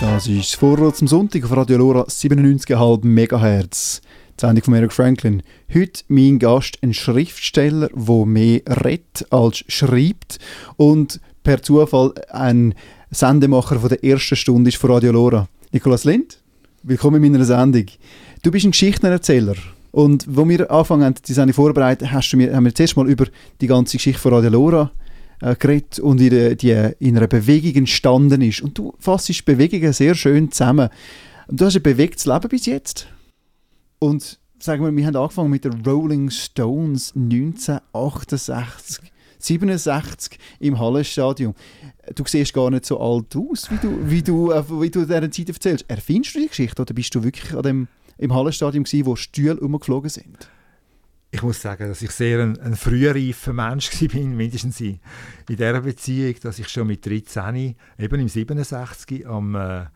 Das ist das Vorwort zum Sonntag auf Radio Lora 97,5 MHz. Die Sendung von Eric Franklin. Heute mein Gast, ein Schriftsteller, der mehr redet als schreibt und per Zufall ein Sendemacher von der ersten Stunde ist von Radio Lora. Nikolaus Lind, willkommen in meiner Sendung. Du bist ein Geschichtenerzähler. Und wo wir angefangen die Sendung vorbereitet, hast du mir, haben wir zuerst mal über die ganze Geschichte von Radio Lora äh, geredet und wie die, in einer Bewegung entstanden ist. Und du fassest Bewegungen sehr schön zusammen. Du hast ein bewegtes Leben bis jetzt. Und sagen wir, wir haben angefangen mit den Rolling Stones 1968. 67 im Hallenstadion. Du siehst gar nicht so alt aus, wie du, wie du, äh, wie du dieser Zeit erzählst. Erfindest du die Geschichte oder bist du wirklich an dem, im Hallenstadion gewesen, wo Stühle umgeflogen sind? ich muss sagen, dass ich sehr ein, ein frühreifer Mensch war, mindestens in, in dieser Beziehung, dass ich schon mit 13, eben im 67, am äh,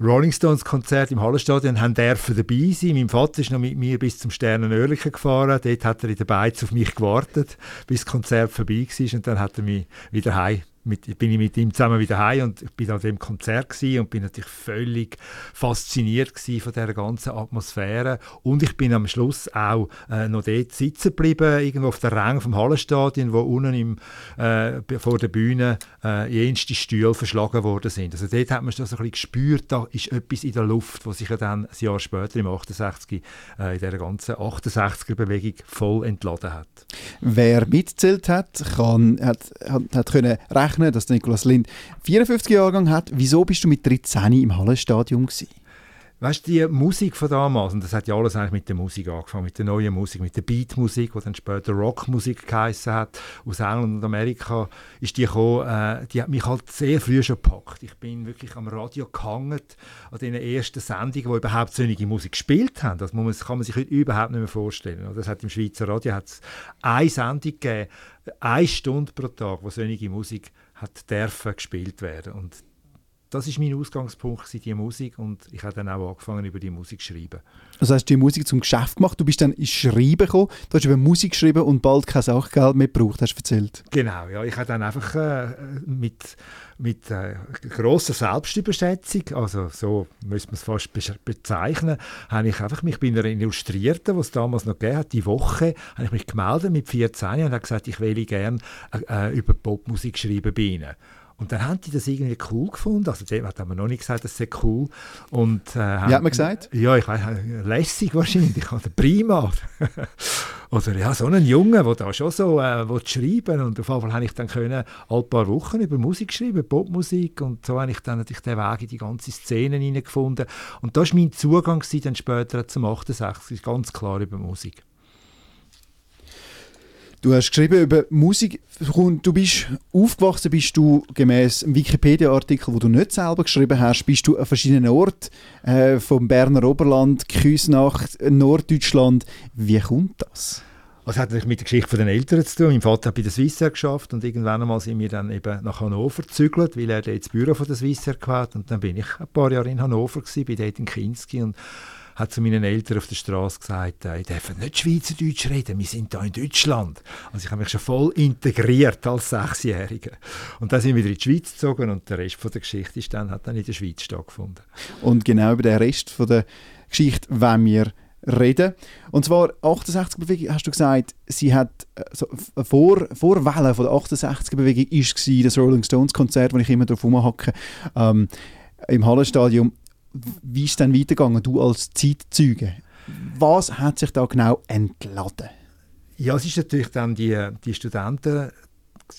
Rolling Stones Konzert im Hallenstadion haben dürfen dabei sein. Mein Vater ist noch mit mir bis zum Sternenörlichen gefahren. Dort hat er in der Beiz auf mich gewartet, bis das Konzert vorbei war. Und dann hat er mich wieder heim mit, bin ich mit ihm zusammen wieder heim und ich bin an dem Konzert und bin natürlich völlig fasziniert von der ganzen Atmosphäre und ich bin am Schluss auch äh, noch dort sitzen geblieben, irgendwo auf der Rang vom Hallenstadion, wo unten im, äh, vor der Bühne äh, jenste Stühle verschlagen worden sind. Also dort hat man das so ein bisschen gespürt, da ist etwas in der Luft, was sich ja dann ein Jahr später im 68 äh, in dieser ganzen 68er-Bewegung voll entladen hat. Wer mitzählt hat, kann, hat, hat, hat können rechnen rechnen, dass Nikolaus Lind 54 Jahrgang hat. Wieso bist du mit 13 im Hallenstadion gewesen? Weißt du, die Musik von damals, und das hat ja alles eigentlich mit der Musik angefangen, mit der neuen Musik, mit der Beatmusik, die dann später Rockmusik geheißen hat, aus England und Amerika, ist die gekommen, äh, die hat mich halt sehr früh schon gepackt. Ich bin wirklich am Radio gehangen, an den ersten Sendungen, die überhaupt solche Musik gespielt haben. Das, muss man, kann man sich heute überhaupt nicht mehr vorstellen. Das hat im Schweizer Radio hat's eine Sendung gegeben, eine Stunde pro Tag, wo solche Musik hat dürfen gespielt werden. Und das ist mein Ausgangspunkt, die Musik. Und ich habe dann auch angefangen, über die Musik zu schreiben. Also hast du die Musik zum Geschäft gemacht, du bist dann ins Schreiben gekommen, du hast über Musik geschrieben und bald kein Sachgeld mehr gebraucht, hast du erzählt. Genau, ja. Ich habe dann einfach äh, mit, mit äh, grosser Selbstüberschätzung, also so müsste man es fast be bezeichnen, habe ich einfach mich bei einer Illustrierten, die es damals noch gegeben hat, die Woche, habe ich mich gemeldet mit 14 und habe gesagt, ich will gerne äh, äh, über Popmusik schreiben bei Ihnen. Und dann haben die das irgendwie cool gefunden. Also, dem hat man noch nicht gesagt, das sei cool. Und, äh, Wie hat man gesagt? Ja, ich weiß, lässig wahrscheinlich, oder prima. oder ja, so einen Jungen, der da schon so äh, schreiben Und auf jeden Fall habe ich dann können, ein paar Wochen über Musik schreiben, Popmusik. Und so habe ich dann natürlich den Weg in die ganze Szene hineingefunden. Und das war mein Zugang dann später zum 68, ganz klar über Musik. Du hast geschrieben über Musik. Du bist aufgewachsen, bist du gemäß Wikipedia-Artikel, wo du nicht selber geschrieben hast, bist du an verschiedenen Orten äh, vom Berner Oberland, Küsnacht, Norddeutschland. Wie kommt das? Das hat natürlich mit der Geschichte der Eltern zu tun. Mein Vater hat bei der Swissair geschafft und irgendwann einmal sind wir dann eben nach Hannover gezügelt, weil er das Büro von der Swissair hatte. Und dann bin ich ein paar Jahre in Hannover gewesen, dort in Kinski und hat zu meinen Eltern auf der Straße gesagt, äh, ich darf nicht Schweizerdeutsch reden, wir sind da in Deutschland. Also ich habe mich schon voll integriert als Sechsjähriger. Und dann sind wir wieder in die Schweiz gezogen und der Rest von der Geschichte ist dann, hat dann in der Schweiz stattgefunden. Und genau über den Rest von der Geschichte wollen wir reden. Und zwar 68 Bewegung, hast du gesagt, sie hat äh, so, vor, Vorwelle von der 68 Bewegung war das Rolling Stones Konzert, wo ich immer drauf rumhacke, ähm, im Hallenstadion wie ist es dann weitergegangen, du als Zeitzeuge? Was hat sich da genau entladen? Ja, es ist natürlich dann die, die Studenten,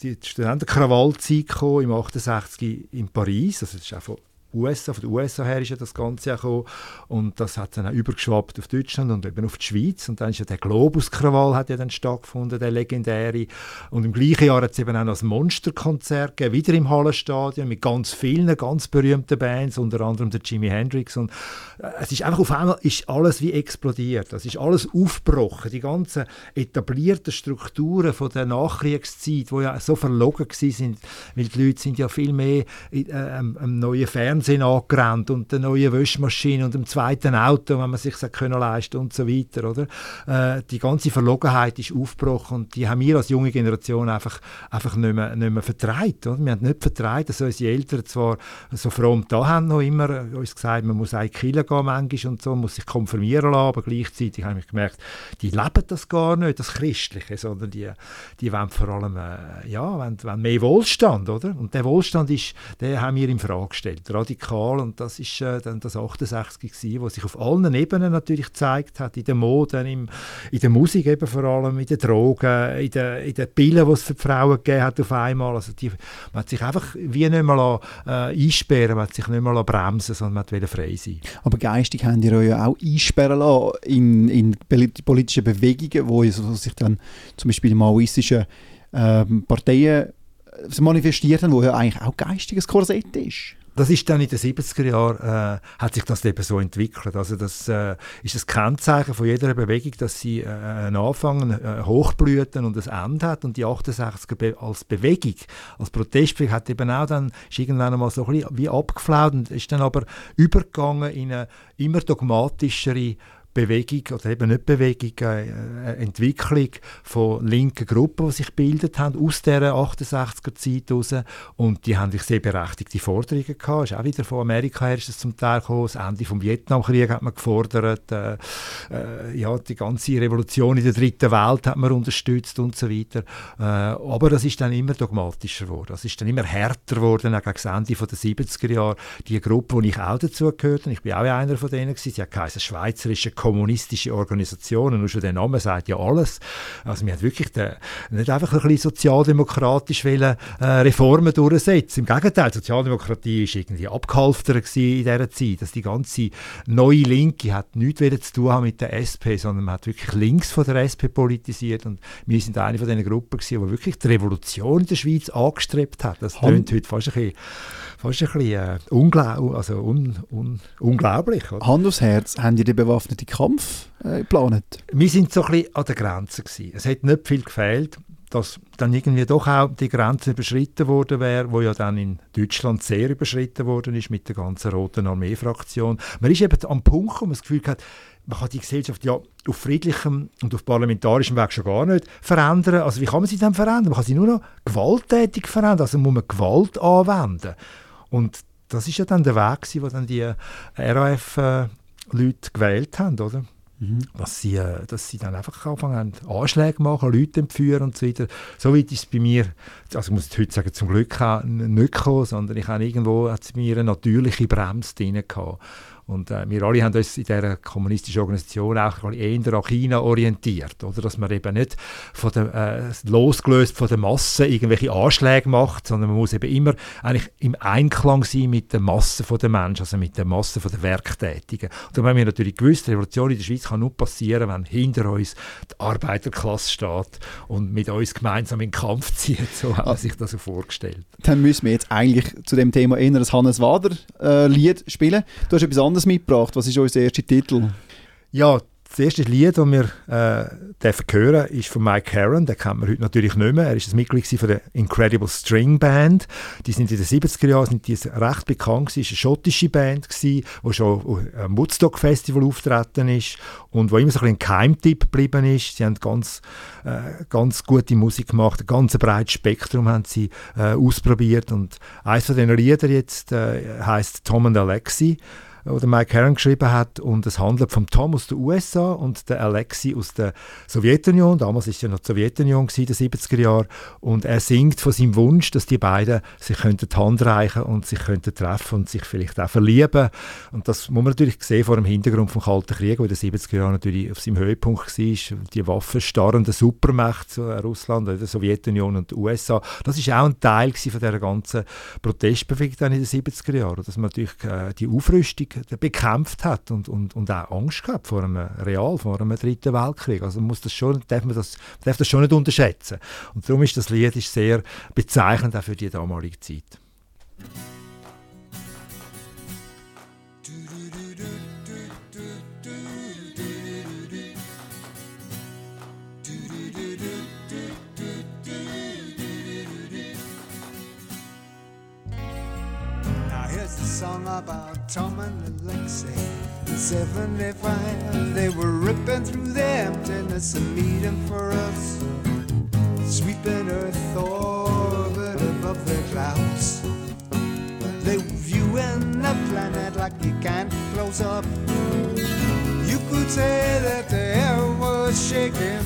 die Studentenkrawallzeit im 68 in Paris, also das ist von USA, von den USA her ist ja das Ganze gekommen. Und das hat dann auch übergeschwappt auf Deutschland und eben auf die Schweiz. Und dann ist ja der Globus-Krawall hat ja dann stattgefunden, der legendäre. Und im gleichen Jahr hat es eben auch noch ein Monsterkonzert gegeben, wieder im Hallenstadion mit ganz vielen ganz berühmten Bands, unter anderem der Jimi Hendrix. Und äh, es ist einfach auf einmal ist alles wie explodiert, es ist alles aufgebrochen, die ganzen etablierten Strukturen von der Nachkriegszeit, wo ja so verlogen sind, weil die Leute sind ja viel mehr äh, am, am neuen Fernsehen Fernsehen angerannt und der neuen Wäschmaschine und dem zweiten Auto, wenn man sich können leisten und so weiter, oder? Äh, die ganze Verlogenheit ist aufgebrochen und die haben wir als junge Generation einfach, einfach nicht mehr, nicht mehr vertreibt, oder? Wir haben nicht vertreibt, dass unsere Eltern zwar so fromm da haben noch immer uns gesagt, man muss eigentlich Kille gehen manchmal und so, muss sich konfirmieren lassen, aber gleichzeitig habe ich gemerkt, die leben das gar nicht, das Christliche, sondern die, die wollen vor allem, äh, ja, wollen, wollen mehr Wohlstand, oder? Und der Wohlstand ist, den haben wir in Frage gestellt, radikal und das ist äh, dann das 68 gewesen, wo sich auf allen Ebenen natürlich gezeigt hat, in der Mode, im, in der Musik eben vor allem, in den Drogen, in den, in den Pillen, die es für die Frauen gegeben hat auf einmal, also die, man hat sich einfach wie nicht mehr äh, einsperren, man hat sich nicht mehr bremsen sondern man wollte frei sein. Aber geistig haben die euch ja auch einsperren lassen in, in politischen Bewegungen, wo sich dann zum Beispiel die maoistischen ähm, Parteien manifestiert haben, wo ja eigentlich auch geistiges Korsett ist. Das ist dann in den 70er Jahren, äh, hat sich das eben so entwickelt. Also das äh, ist das Kennzeichen von jeder Bewegung, dass sie äh, einen Anfang, äh, Hochblüten und ein Ende hat. Und die 68er Be als Bewegung, als Protestbewegung hat eben auch dann, ist irgendwann einmal so ein bisschen wie abgeflaut und ist dann aber übergegangen in eine immer dogmatischere Bewegung, oder eben nicht Bewegung, äh, eine Entwicklung von linken Gruppen, die sich gebildet haben, aus dieser 68er-Zeit heraus. Und die haben sehr berechtigte Forderungen gehabt. Ist auch wieder von Amerika her ist das zum Teil gekommen. Das Ende des Vietnamkriegs hat man gefordert. Äh, äh, ja, die ganze Revolution in der dritten Welt hat man unterstützt und so weiter. Äh, aber das ist dann immer dogmatischer geworden. Das ist dann immer härter geworden, auch gegen das Ende der 70er Jahre. Die Gruppe, wo ich auch dazu gehört ich bin auch einer von denen gewesen, sie hat geheißen, schweizerische kommunistische Organisationen. Nur schon der Name sagt ja alles. Also wir haben wirklich den, nicht einfach ein bisschen sozialdemokratisch wollen, äh, Reformen durchsetzen. Im Gegenteil, Sozialdemokratie war irgendwie abgehalftert in dieser Zeit. Dass die ganze neue Linke hat nichts zu tun haben mit der SP, sondern man hat wirklich links von der SP politisiert und wir sind eine von diesen Gruppen gewesen, die wirklich die Revolution in der Schweiz angestrebt hat. Das klingt heute fast ein bisschen fast ein bisschen äh, unglaub, also un, un, unglaublich. Oder? Hand aufs Herz, haben die den bewaffneten Kampf äh, geplant? Wir sind so ein bisschen an der Grenze. Gewesen. Es hat nicht viel gefehlt, dass dann irgendwie doch auch die Grenze überschritten worden wäre, wo ja dann in Deutschland sehr überschritten worden ist mit der ganzen Roten Armee-Fraktion. Man ist eben am Punkt, wo man das Gefühl hat, man kann die Gesellschaft ja auf friedlichem und auf parlamentarischem Weg schon gar nicht verändern. Also wie kann man sie dann verändern? Man kann sie nur noch gewalttätig verändern, also muss man Gewalt anwenden. Und das ist ja dann der Weg, den dann die RAF-Leute äh, gewählt haben, oder? Mhm. Dass, sie, äh, dass sie dann einfach anfangen, Anschläge machen, Leute entführen und so weiter. So weit ist es bei mir, also ich muss heute sagen, zum Glück nicht gekommen, sondern ich habe irgendwo hat es mir eine natürliche Bremse drin gehabt. Und äh, wir alle haben uns in dieser kommunistischen Organisation auch eher an China orientiert, oder? dass man eben nicht von der, äh, losgelöst von der Masse irgendwelche Anschläge macht, sondern man muss eben immer eigentlich im Einklang sein mit der Masse der Menschen, also mit der Masse der Werktätigen. Und da haben wir natürlich gewusst, die Revolution in der Schweiz kann nur passieren, wenn hinter uns die Arbeiterklasse steht und mit uns gemeinsam in den Kampf zieht, so hat man sich das so vorgestellt. Dann müssen wir jetzt eigentlich zu dem Thema eher ein Hannes Wader äh, spielen. Du hast etwas anderes anderes mitgebracht. Was ist unser erster Titel? Ja, das erste Lied, das wir äh, hören ist von Mike Herron. Den kennt man heute natürlich nicht mehr. Er ein Mitglied von der Incredible String Band. Die sind in den 70er Jahren sind die recht bekannt. Es war eine schottische Band, die schon am Woodstock Festival auftreten ist und wo immer so ein, ein Keimtipp geblieben ist. Sie haben ganz, äh, ganz gute Musik gemacht, ein ganz breites Spektrum haben sie äh, ausprobiert und eines von den Liedern jetzt äh, heißt Tom and Alexi oder Mike Herron geschrieben hat. Und es handelt vom Tom aus den USA und der Alexi aus der Sowjetunion. Damals ist ja noch die Sowjetunion in den 70er Jahren. Und er singt von seinem Wunsch, dass die beiden sich könnten die Hand reichen und sich könnten treffen und sich vielleicht auch verlieben. Und das muss man natürlich sehen vor dem Hintergrund vom Kalten Krieg, wo in den 70er Jahren natürlich auf seinem Höhepunkt war. Die waffenstarrenden Supermächte, Russland, die Sowjetunion und die USA. Das ist auch ein Teil von dieser ganzen Protestbewegung in den 70er Jahren, dass man natürlich äh, die Aufrüstung bekämpft hat und, und, und auch Angst gehabt vor einem Real, vor einem dritten Weltkrieg. Also muss das schon, darf man das, darf das schon nicht unterschätzen. Und darum ist das Lied ist sehr bezeichnend auch für die damalige Zeit. About Tom and Alexei. In 75, they were ripping through the emptiness and meeting for us. Sweeping Earth orbit above the clouds. They were viewing the planet like you can't close up. You could say that the air was shaking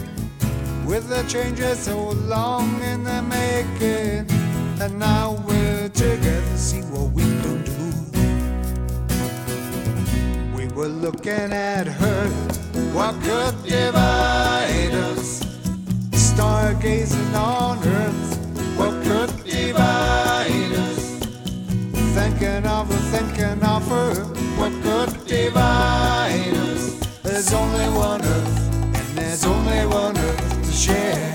with the changes so long in the making. And now we're together, see what we can do. We were looking at her, what could divide us? Stargazing on Earth, what could divide us? Thinking of her, thinking of her, what could divide us? There's only one Earth, and there's only one Earth to share.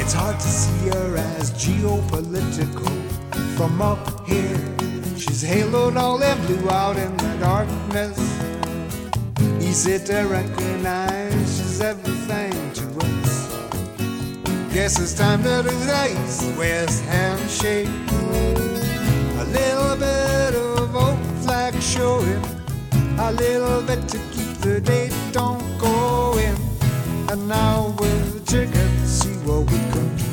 It's hard to see her as geopolitical from up here. She's haloed all in blue out in the darkness. Easy to recognize, she's everything to us. Guess it's time to do the east-west handshake. A little bit of old flag showing, a little bit to keep the date don't go in. And now we're together to see what we can do.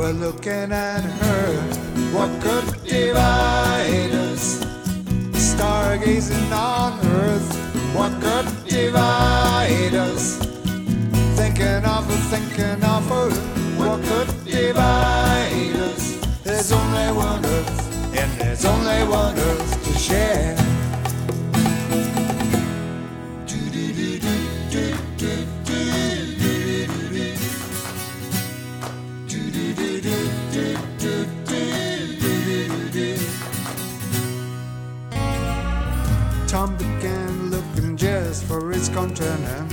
Were looking at her, what could divide us? Stargazing on Earth, what could divide us? Thinking of her, thinking of her, what could divide us? There's only one Earth, and there's only one Earth to share. For his continent.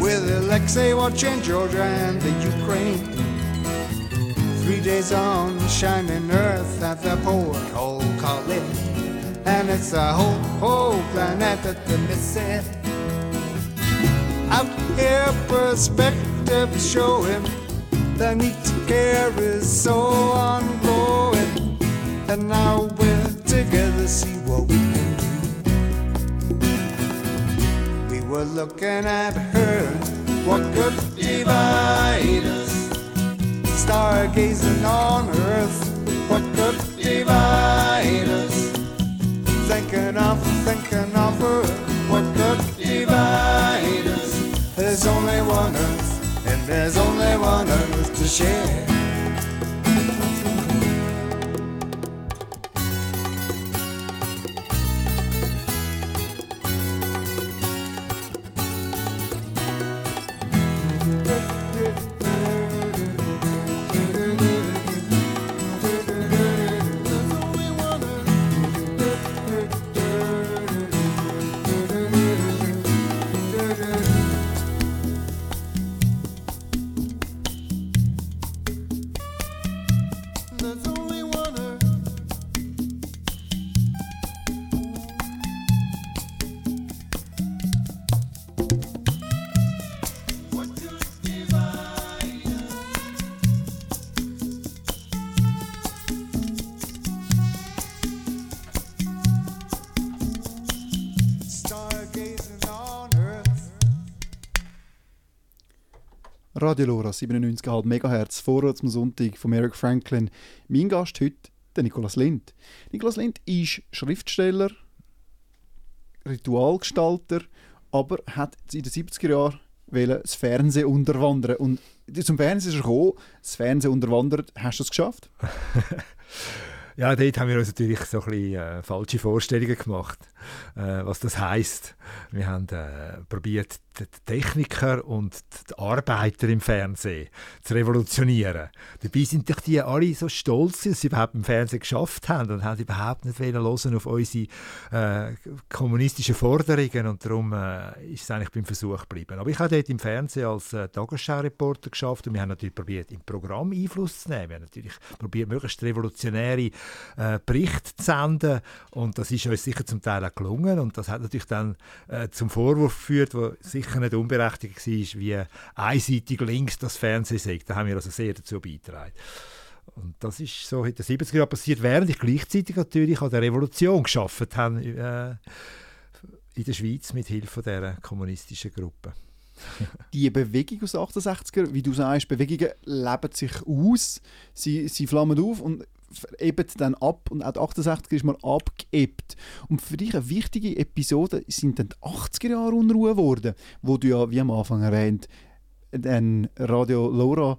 With Alexei watching Georgia and the Ukraine. Three days on shining earth at the porthole calling. And it's a whole, whole planet that they miss it. Out here, perspective showing the need to care is so ongoing. And now we're together, see what we can We were looking at her, what could divide us? Stargazing on Earth, what could divide us? Thinking of, thinking of her, what could divide us? There's only one Earth, and there's only one Earth to share. Radio Lora 97,5 MHz, Vorwärts am Sonntag von Eric Franklin. Mein Gast heute, der Nikolaus Lind. Nikolaus Lind ist Schriftsteller, Ritualgestalter, aber hat in den 70er Jahren das Fernsehen unterwandern. Und zum Fernsehen ist er gekommen, das Fernsehen unterwandert. Hast du es geschafft? Ja, dort haben wir uns natürlich so ein bisschen äh, falsche Vorstellungen gemacht, äh, was das heisst. Wir haben äh, probiert, die Techniker und die Arbeiter im Fernsehen zu revolutionieren. Dabei sind doch die alle so stolz, dass sie überhaupt im Fernsehen geschafft haben und haben überhaupt nicht hören auf unsere äh, kommunistischen Forderungen und darum äh, ist es eigentlich beim Versuch geblieben. Aber ich habe dort im Fernsehen als äh, Tagesschau-Reporter geschafft und wir haben natürlich probiert, im Programm Einfluss zu nehmen. Wir haben natürlich probiert, möglichst revolutionäre äh, Berichte zu senden und das ist uns sicher zum Teil auch gelungen und das hat natürlich dann äh, zum Vorwurf geführt, der sicher nicht unberechtigt war, wie einseitig links das Fernsehen sagt. Da haben wir also sehr dazu beigetragen. Und das ist so in den 70er Jahren passiert, während ich gleichzeitig natürlich an der Revolution geschafft habe äh, in der Schweiz mit Hilfe dieser kommunistischen Gruppe. die Bewegung aus den 68er, wie du sagst, Bewegungen leben sich aus, sie, sie flammen auf und eben dann ab und auch die 68er ist mal abgeebbt. Und für dich eine wichtige Episode sind dann die 80er Jahre Unruhe geworden, wo du ja, wie am Anfang erwähnt, ein Radio Lora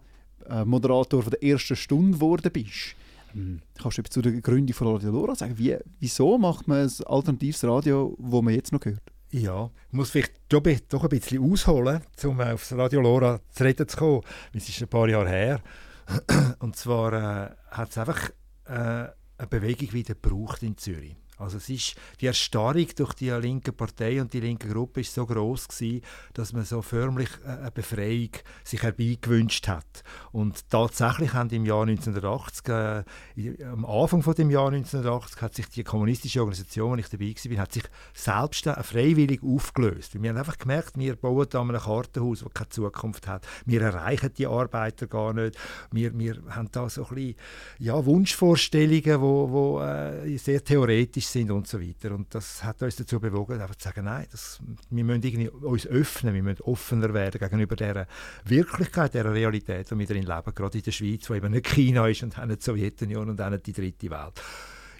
äh, Moderator von der ersten Stunde geworden bist. Ähm, kannst du zu der Gründung von Radio Lora sagen, wie, wieso macht man ein alternatives Radio, wo man jetzt noch hört? Ja, ich muss vielleicht doch ein bisschen ausholen, um auf das Radio Lora zu reden zu kommen. Es ist ein paar Jahre her. Und zwar äh, hat es einfach äh, eine Bewegung wieder gebraucht in Zürich. Also es ist, die Erstarrung durch die linke Partei und die linke Gruppe ist so groß gewesen, dass man so förmlich eine Befreiung sich herbeigewünscht hat. Und tatsächlich haben im Jahr 1980, äh, am Anfang von dem Jahr 1980, hat sich die kommunistische Organisation, wo ich dabei war, hat sich selbst freiwillig aufgelöst. Wir haben einfach gemerkt, wir bauen da ein Kartenhaus, das keine Zukunft hat. Wir erreichen die Arbeiter gar nicht. Wir, wir haben da so ein bisschen ja, Wunschvorstellungen, wo, wo äh, sehr theoretisch kritisch sind und so weiter. Und das hat uns dazu bewogen, einfach zu sagen, nein, das, wir müssen irgendwie uns öffnen, wir müssen offener werden gegenüber der Wirklichkeit, der Realität, die wir darin leben, gerade in der Schweiz, wo eben nicht China ist und auch nicht die Sowjetunion und auch nicht die dritte Welt.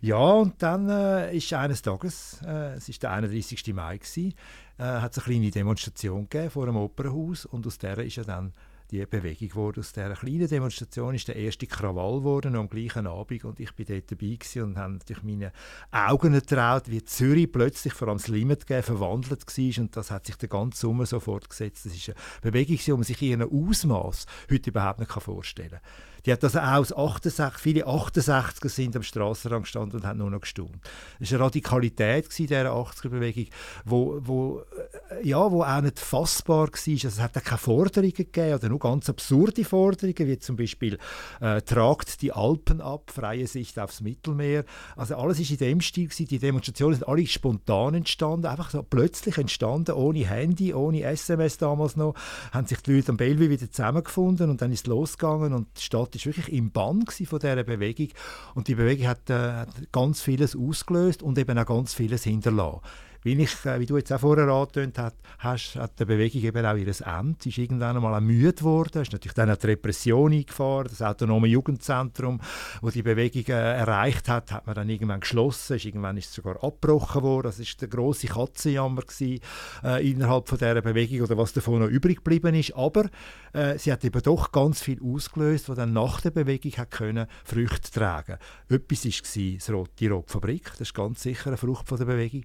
Ja, und dann äh, ist eines Tages, äh, es ist der 31. Mai äh, hat es eine kleine Demonstration gegeben vor einem Opernhaus und aus der ist ja dann die Bewegung wurde. Aus dieser kleinen Demonstration ist der erste Krawall geworden am gleichen Abend und ich bin dort dabei und habe natürlich meine Augen getraut, wie Zürich plötzlich vor allem das Limit verwandelt war und das hat sich den ganzen Sommer so fortgesetzt. Das ist eine Bewegung, die man sich in einem Ausmaß heute überhaupt nicht vorstellen kann. Die hat also aus 68, viele 68er sind am Strassenrand gestanden und haben nur noch gestaunt. Das war eine Radikalität in dieser 80er-Bewegung, wo, wo, äh, ja, wo auch nicht fassbar war. Also es hat keine Forderungen gegeben oder nur ganz absurde Forderungen, wie zum Beispiel äh, «Tragt die Alpen ab, freie Sicht aufs Mittelmeer». Also alles ist in dem Stil gewesen. Die Demonstrationen sind alle spontan entstanden, einfach so plötzlich entstanden, ohne Handy, ohne SMS damals noch, haben sich die Leute am Bellevue wieder zusammengefunden und dann ist es losgegangen und die Stadt ist wirklich im Bann von dieser Bewegung und die Bewegung hat, äh, hat ganz vieles ausgelöst und eben auch ganz vieles hinterlassen wie, ich, äh, wie du jetzt auch vorher angetönt hast, hat die Bewegung eben auch ihr Ende. Sie ist irgendwann einmal ermüdet geworden. Ist natürlich dann auch die Repression eingefahren. Das autonome Jugendzentrum, wo die Bewegung äh, erreicht hat, hat man dann irgendwann geschlossen. Ist, irgendwann ist es sogar abgebrochen worden. Das ist der große Katzenjammer gewesen, äh, innerhalb von dieser Bewegung oder was davon noch übrig geblieben ist. Aber äh, sie hat eben doch ganz viel ausgelöst, was dann nach der Bewegung hat können Früchte tragen. Etwas war die Rotfabrik. Das ist ganz sicher eine Frucht von der Bewegung.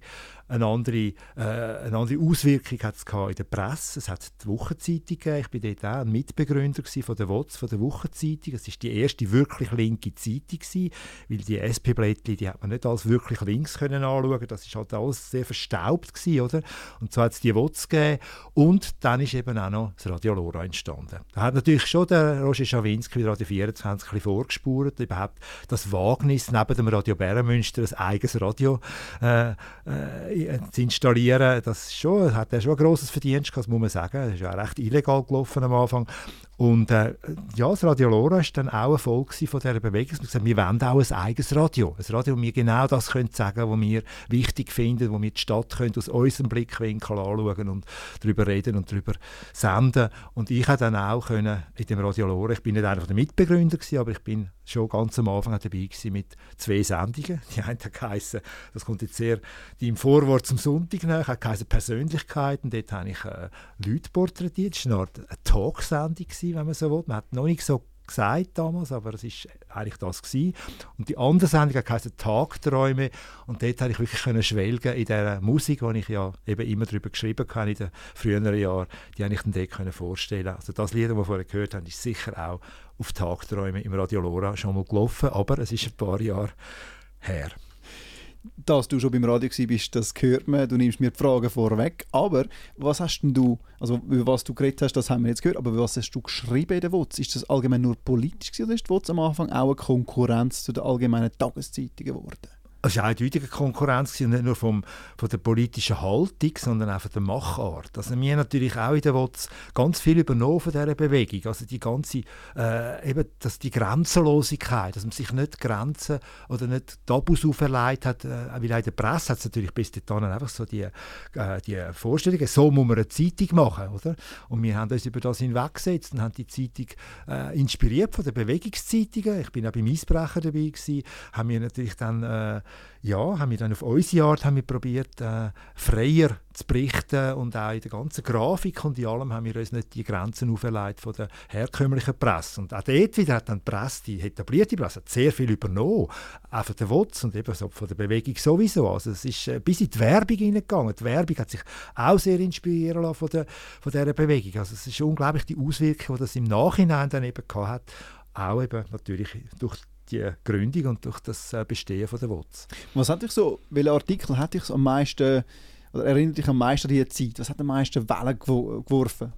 Eine andere, äh, eine andere Auswirkung hat es in der Presse. Es hat die Wochenzeitung gegeben. Ich bin dort auch ein Mitbegründer von der WOTS, von der Wochenzeitung. Es war die erste wirklich linke Zeitung weil die SP-Blättchen, die hat man nicht als wirklich links können anschauen. Das ist halt alles sehr verstaubt gewesen, oder? Und so hat es die WOTS gegeben. Und dann ist eben auch noch das Radio Lora entstanden. Da hat natürlich schon der Roger Schawinski bei Radio 24 ein bisschen vorgespurt, überhaupt das Wagnis, neben dem Radio Bärenmünster ein eigenes Radio äh, äh, zu installieren, das schon, hat er schon ein grosses Verdienst gehabt, muss man sagen. Das ist ja recht illegal gelaufen am Anfang. Und äh, ja, das Radio Lora war dann auch ein Volk von dieser Bewegung. Wir gesagt, wir wollen auch ein eigenes Radio. Ein Radio, wo wir genau das können sagen was wir wichtig finden, wo wir die Stadt können aus unserem Blickwinkel anschauen und darüber reden und darüber senden. Und ich konnte dann auch können in dem Radio Lora, ich bin nicht einer der Mitbegründer gewesen, aber ich bin schon ganz am Anfang dabei gewesen mit zwei Sendungen. Die eine hat das kommt jetzt sehr im Vorwort zum Sonntag nach, hat geheißen Persönlichkeiten. Dort habe ich äh, Leute porträtiert. Es war eine Art Talksendung, wenn man so will. Man hat noch nicht so gesagt damals, aber es ist eigentlich das gewesen. Und die andere Sendung heisst Tagträume und dort konnte ich wirklich können schwelgen in der Musik, die ich ja eben immer darüber geschrieben habe in den früheren Jahren, die habe ich dann dort vorstellen Also das Lied, das wir vorher gehört haben, ist sicher auch auf Tagträume im Radio Lora schon mal gelaufen, aber es ist ein paar Jahre her. Dass du schon beim Radio bist, das hört man, du nimmst mir die Fragen vorweg, aber was hast denn du, also über was du geredet hast, das haben wir jetzt gehört, aber was hast du geschrieben in der WOTS? Ist das allgemein nur politisch gewesen, oder ist die WOTS am Anfang auch eine Konkurrenz zu den allgemeinen Tageszeitungen geworden? Es war eindeutige Konkurrenz, nicht nur vom, von der politischen Haltung, sondern auch von der Machart. Also wir haben natürlich auch in der WOTS ganz viel übernommen von dieser Bewegung. Also die ganze, äh, eben, dass die Grenzenlosigkeit, dass man sich nicht Grenzen oder nicht Tabus auferlegt hat, äh, weil in der Presse hat es natürlich bis dahin einfach so die, äh, die Vorstellungen, so muss man eine Zeitung machen, oder? Und wir haben uns über das hinweggesetzt und haben die Zeitung äh, inspiriert von den Bewegungszeitungen. Ich bin auch beim Eisbrecher dabei gewesen, haben wir natürlich dann äh, ja, haben wir dann auf unsere Art haben wir probiert, äh, freier zu berichten und auch in der ganzen Grafik und in allem haben wir uns nicht die Grenzen auferlegt von der herkömmlichen Presse. Und auch dort wieder hat dann die Presse, die etablierte Presse, hat sehr viel übernommen, auch von der WOTS und eben so von der Bewegung sowieso. Also es ist äh, bis in die Werbung hineingegangen. Die Werbung hat sich auch sehr inspirieren lassen von, der, von dieser Bewegung. Also es ist unglaublich die Auswirkung, die das im Nachhinein dann eben gehabt hat, auch eben natürlich durch die Gründung und durch das äh, Bestehen von der WOTS. Was hat dich so, welcher Artikel hat dich am meisten, oder erinnert dich am meisten an diese Zeit? Was hat am meisten Wellen geworfen?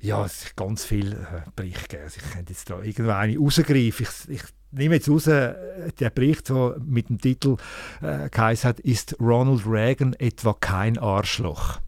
Ja, es ist ganz viele äh, Berichte gegeben. Also ich könnte jetzt da irgendwann rausgreifen. Ich, ich nehme jetzt raus, äh, der Bericht, der mit dem Titel äh, geheißen hat, ist Ronald Reagan etwa kein Arschloch?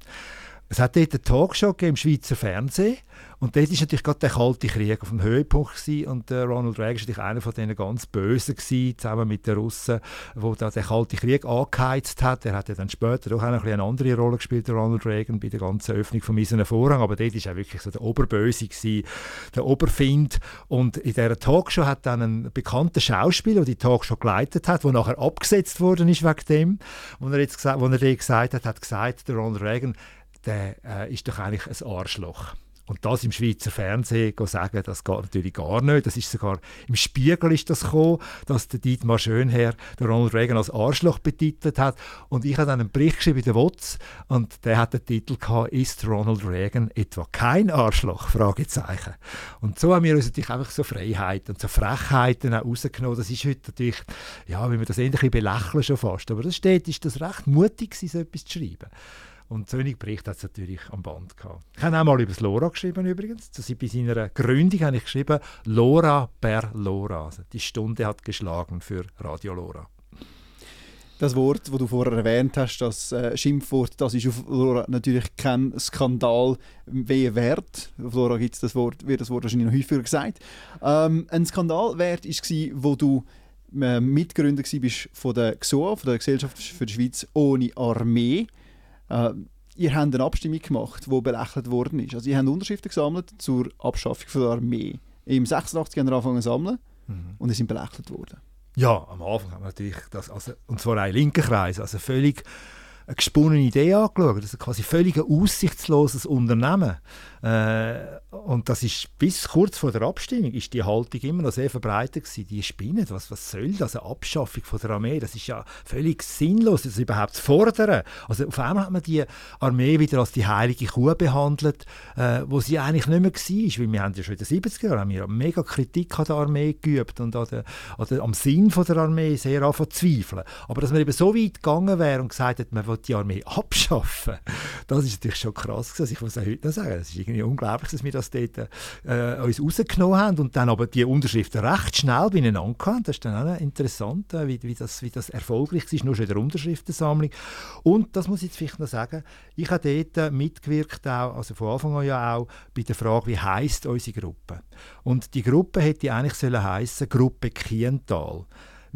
Es hat dort eine Talkshow im Schweizer Fernsehen und dort war natürlich gerade der Kalte Krieg auf dem Höhepunkt gewesen. und äh, Ronald Reagan war natürlich einer von denen ganz Bösen gewesen, zusammen mit den Russen, wo da der Kalte Krieg angeheizt hat. Er hat ja dann später auch eine, eine andere Rolle gespielt, Ronald Reagan, bei der ganzen Öffnung von Eisernen Vorhang, aber dort war er wirklich so der Oberböse gewesen, der Oberfind und in dieser Talkshow hat dann ein bekannter Schauspieler, der die Talkshow geleitet hat, der nachher abgesetzt worden ist wegen dem, wo er jetzt wo er gesagt hat, hat gesagt, der Ronald Reagan, der äh, ist doch eigentlich ein Arschloch. Und das im Schweizer Fernsehen sagen, das geht natürlich gar nicht. Das ist sogar im Spiegel ist das gekommen, dass der Dietmar Schönherr der Ronald Reagan als Arschloch betitelt hat. Und ich habe dann einen Bericht geschrieben in der WOTS und der hat den Titel gehabt, ist Ronald Reagan etwa kein Arschloch? Fragezeichen. Und so haben wir uns natürlich einfach so Freiheiten und so Frechheiten auch rausgenommen. Das ist heute natürlich, ja, wie wir das ähnlich belächeln schon fast. Aber das steht, ist das recht mutig so etwas zu schreiben. Und so einen Bericht hat es natürlich am Band gehabt. Ich habe auch mal über das LoRa geschrieben übrigens. Das bei seiner Gründung habe ich geschrieben, LoRa per LoRa. Also die Stunde hat geschlagen für Radio LoRa. Das Wort, das du vorher erwähnt hast, das äh, Schimpfwort, das ist auf LoRa natürlich kein Skandal weh wert. Auf LoRa gibt's das Wort, wird das Wort wahrscheinlich noch häufiger gesagt. Ähm, ein Skandal wert war, wo du äh, Mitgründer warst von der XOA, von der Gesellschaft für die Schweiz ohne Armee. Äh, ihr habt eine Abstimmung gemacht, die belächelt worden ist. Also ihr habt Unterschriften gesammelt zur Abschaffung von der Armee. Im 86 haben wir angefangen zu sammeln mhm. und es sind belächelt worden. Ja, am Anfang haben wir natürlich das, also, und zwar ein linker Kreis, also völlig eine gesponnene Idee angeschaut. Das ist quasi völlig ein aussichtsloses Unternehmen. Äh, und das ist bis kurz vor der Abstimmung ist die Haltung immer noch sehr verbreitet gewesen. Die spinnen, was, was soll das? Eine Abschaffung von der Armee, das ist ja völlig sinnlos, das überhaupt zu fordern. Also auf einmal hat man die Armee wieder als die heilige Kuh behandelt, äh, wo sie eigentlich nicht mehr war. Weil wir haben ja schon in den 70er Jahren haben wir mega Kritik an der Armee geübt und an der, an der, am Sinn von der Armee sehr anfangen. Aber dass man eben so weit gegangen wäre und gesagt hat, man will die Armee abschaffen, das ist natürlich schon krass gewesen. Also ich muss auch heute noch sagen, das ist irgendwie unglaublich, dass wir das dort äh, uns rausgenommen haben und dann aber die Unterschriften recht schnell beieinander hatten. Das ist dann auch interessant, äh, wie, wie, das, wie das erfolgreich ist, nur schon in der Unterschriftensammlung. Und das muss ich jetzt vielleicht noch sagen, ich habe dort mitgewirkt, auch, also von Anfang an ja auch, bei der Frage, wie heisst unsere Gruppe. Und die Gruppe hätte eigentlich sollen heißen Gruppe Kiental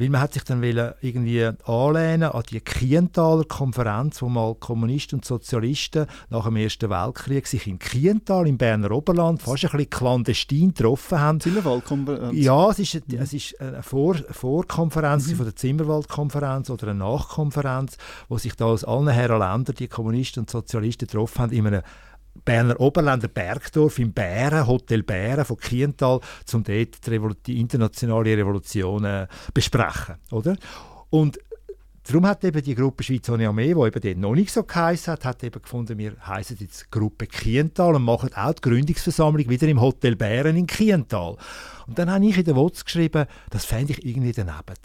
weil man hat sich dann irgendwie anlehnen an die Kientaler Konferenz, wo mal Kommunisten und Sozialisten nach dem Ersten Weltkrieg sich in Kiental im Berner Oberland fast ein bisschen clandestin getroffen haben. Zimmerwaldkonferenz? Ja, es ist, eine, es ist eine Vor Vorkonferenz mhm. von der Zimmerwaldkonferenz oder eine Nachkonferenz, wo sich da aus allen Herren Ländern die Kommunisten und Sozialisten getroffen haben in einem Berner Oberländer Bergdorf im Bären, Hotel Bären von Kiental, um dort die, die internationale Revolution äh, besprechen. Oder? Und Darum hat eben die Gruppe Schweiz ohne Armee, die eben dort noch nicht so geheißen hat, hat eben gefunden, wir heißen jetzt Gruppe Kiental und machen auch die Gründungsversammlung wieder im Hotel Bären in Kiental. Und dann habe ich in der WOTS geschrieben, das fände ich irgendwie daneben.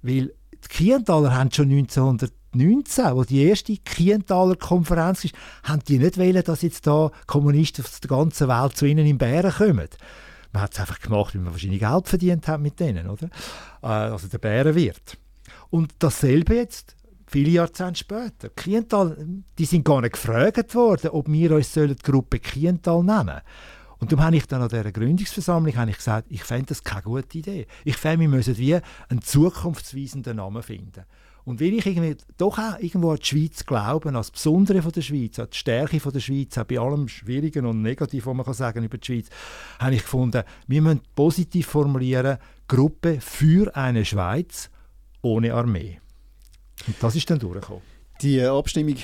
Weil die Kientaler haben schon 1900 19, wo die erste Kientaler Konferenz ist, haben die nicht wollen, dass jetzt da Kommunisten aus der ganzen Welt zu ihnen in Bären kommen. Man hat es einfach gemacht, weil man wahrscheinlich Geld verdient hat mit denen, oder? Äh, also der Bärenwirt. Und dasselbe jetzt, viele Jahrzehnte später. Kiental, die sind gar nicht gefragt worden, ob wir uns die Gruppe Kiental nennen sollen. Und darum habe ich dann an dieser Gründungsversammlung habe ich gesagt, ich fände das keine gute Idee. Ich fände, wir müssen wie einen zukunftsweisenden Namen finden. Und weil ich irgendwie doch auch irgendwo an die Schweiz glaube, an das Besondere von der Schweiz, an die Stärke von der Schweiz, auch bei allem Schwierigen und Negativen, was man kann sagen über die Schweiz, habe ich gefunden, wir müssen positiv formulieren, Gruppe für eine Schweiz ohne Armee. Und das ist dann durchgekommen. Die Abstimmung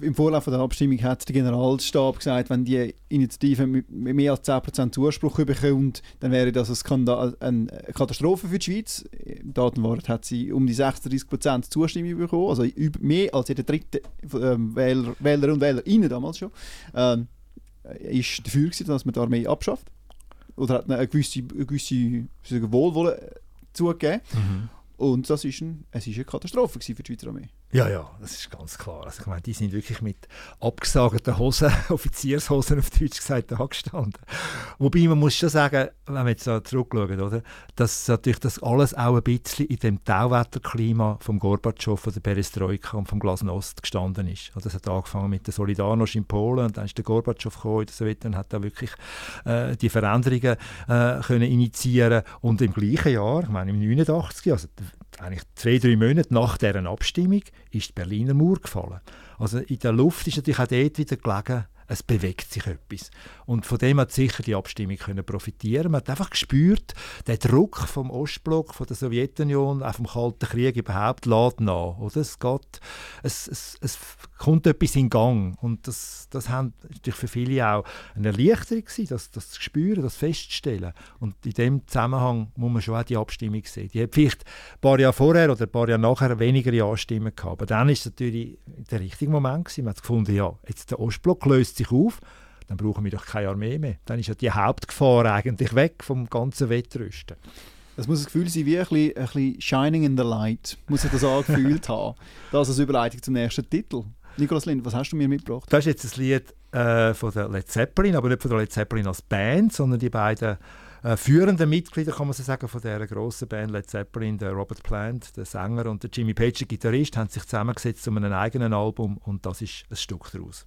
im Vorlauf der Abstimmung hat der Generalstab gesagt, wenn die Initiative mit mehr als 10% Zuspruch bekommt, dann wäre das ein Skandal, eine Katastrophe für die Schweiz. Im Datenwort hat sie um die 36% Zustimmung bekommen, also mehr als jeder dritte ähm, Wähler, Wähler und Wählerinnen damals schon, ähm, ist dafür gewesen, dass man die Armee abschafft. Oder hat eine gewisse, eine gewisse Wohlwollen zugegeben. Mhm. Und das ist, ein, es ist eine Katastrophe für die Schweizer Armee. Ja, ja, das ist ganz klar. Also ich meine, die sind wirklich mit abgesagten Hosen, Offiziershosen auf Deutsch gesagt, da gestanden. Wobei man muss schon sagen, wenn wir jetzt da zurückschauen, oder, dass natürlich das alles auch ein bisschen in dem Tauwetterklima vom Gorbatschow, der Perestroika und vom Glasnost gestanden ist. Also das hat angefangen mit der Solidarność in Polen und dann ist der Gorbatschow gekommen in der Sowjetunion und hat da wirklich äh, die Veränderungen äh, können initiieren und im gleichen Jahr, ich meine im 89, also eigentlich zwei, drei Monate nach deren Abstimmung, ist die Berliner Mauer gefallen. Also in der Luft ist natürlich auch dort wieder gelegen, es bewegt sich etwas. Und von dem hat sicher die Abstimmung können profitieren. Man hat einfach gespürt, der Druck vom Ostblock, von der Sowjetunion, auch vom Kalten Krieg überhaupt, lädt nach. Oder? Es, geht, es, es, es kommt etwas in Gang. Und das, das haben natürlich für viele auch eine Erleichterung gewesen, das, das zu spüren, das festzustellen. Und in dem Zusammenhang muss man schon auch die Abstimmung sehen. Die hat vielleicht ein paar Jahre vorher oder ein paar Jahre nachher weniger Ja-Stimmen gehabt. Aber dann ist es natürlich der richtige Moment gewesen. Man hat gefunden, ja, jetzt der Ostblock löst sich auf dann brauchen wir doch keine Armee mehr. Dann ist ja die Hauptgefahr eigentlich weg vom ganzen Wettrüsten. Das muss ein Gefühl sein wie ein bisschen, ein bisschen Shining in the Light, muss sich das angefühlt haben. Das als Überleitung zum nächsten Titel. Nikolaus Lind, was hast du mir mitgebracht? Das ist jetzt ein Lied äh, von der Led Zeppelin, aber nicht von der Led Zeppelin als Band, sondern die beiden äh, führenden Mitglieder, kann man so sagen, von dieser grossen Band Led Zeppelin, der Robert Plant, der Sänger und der Jimmy Page, der Gitarrist, haben sich zusammengesetzt um ein eigenes Album und das ist ein Stück daraus.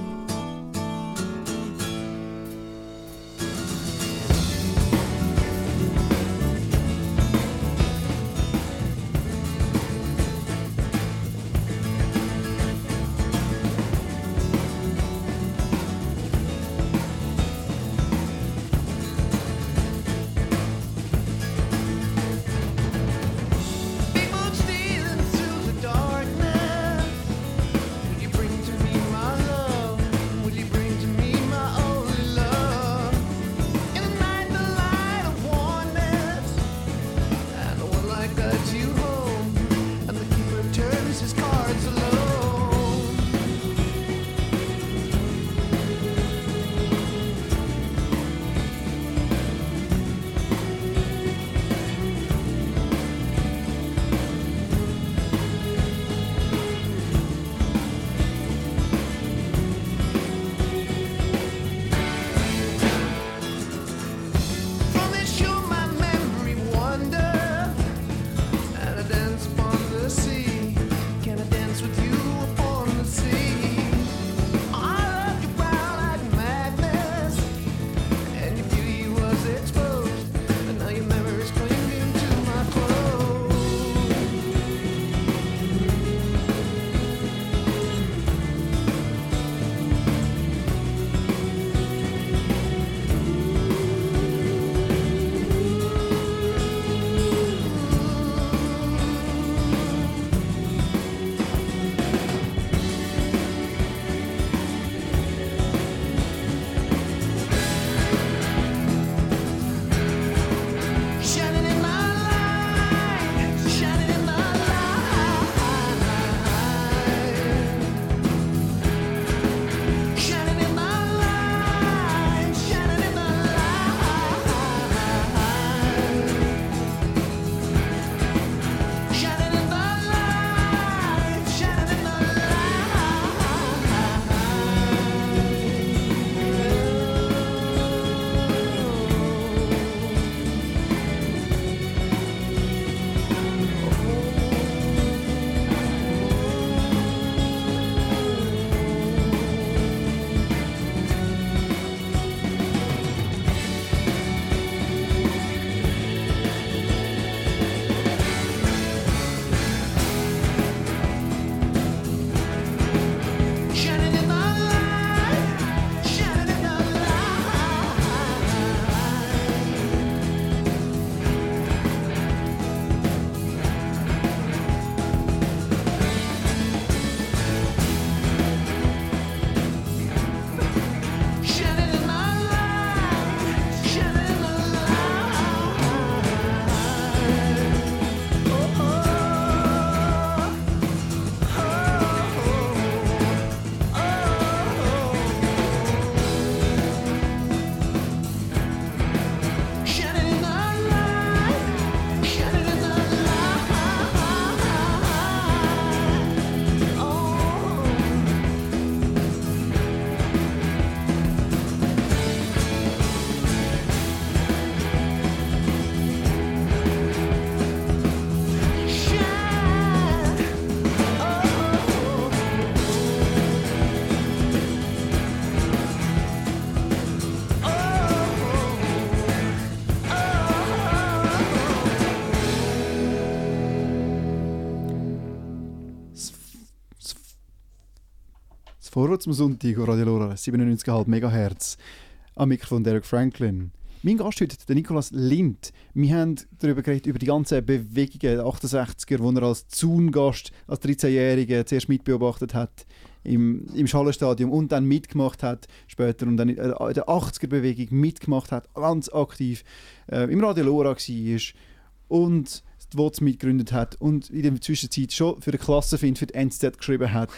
Vorwärts am Sonntag, Radio Lora, 97,5 MHz. Am Mikrofon Derek Franklin. Mein Gast heute, der Nikolaus Lind. Wir haben darüber geredet, über die ganzen Bewegungen der 68er, die er als Zaungast, als 13-Jähriger zuerst mitbeobachtet hat im, im Schallenstadium und dann mitgemacht hat später und dann in der 80er-Bewegung mitgemacht hat, ganz aktiv äh, im Radio Lora war und die WOTS mitgegründet hat und in der Zwischenzeit schon für die Klassenfind für die NZ geschrieben hat.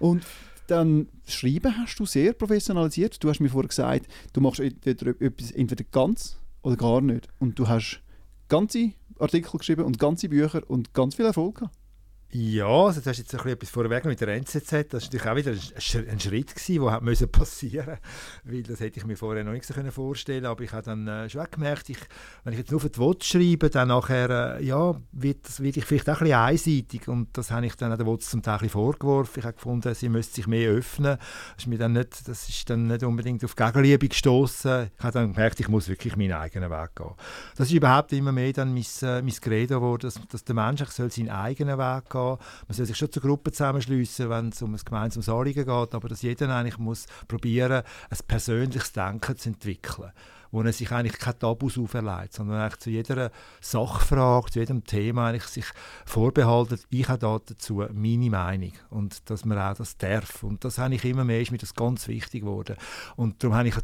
Und dann schreiben hast du sehr professionalisiert. Du hast mir vorher gesagt, du machst etwas entweder ganz oder gar nicht. Und du hast ganze Artikel geschrieben und ganze Bücher und ganz viel Erfolg gehabt. Ja, also du hast jetzt ein etwas vorweg mit der NZZ. Das war natürlich auch wieder ein, ein Schritt, der musste passieren weil das hätte ich mir vorher noch nicht so vorstellen können. Aber ich habe dann äh, schon gemerkt, ich, wenn ich jetzt nur für die WOTS schreibe, dann nachher, äh, ja, wird, das, wird ich vielleicht auch ein bisschen einseitig. Und das habe ich dann an der WOTS zum Teil bisschen vorgeworfen. Ich habe gefunden, sie müsste sich mehr öffnen. Das ist, mir dann nicht, das ist dann nicht unbedingt auf Gegenliebe gestoßen. Ich habe dann gemerkt, ich muss wirklich meinen eigenen Weg gehen. Das ist überhaupt immer mehr dann mein, äh, mein Credo geworden, dass, dass der Mensch soll seinen eigenen Weg gehen man soll sich schon zu Gruppen zusammenschließen, wenn es um ein gemeinsames Anliegen geht, aber dass jeder eigentlich muss probieren, ein persönliches Denken zu entwickeln wo er sich eigentlich keine Tabus auferlegt, sondern eigentlich zu jeder Sachfrage, zu jedem Thema eigentlich sich vorbehaltet, ich habe da dazu meine Meinung und dass man auch das darf. Und das habe ich immer mehr, ist mir das ganz wichtig geworden. Und darum habe ich,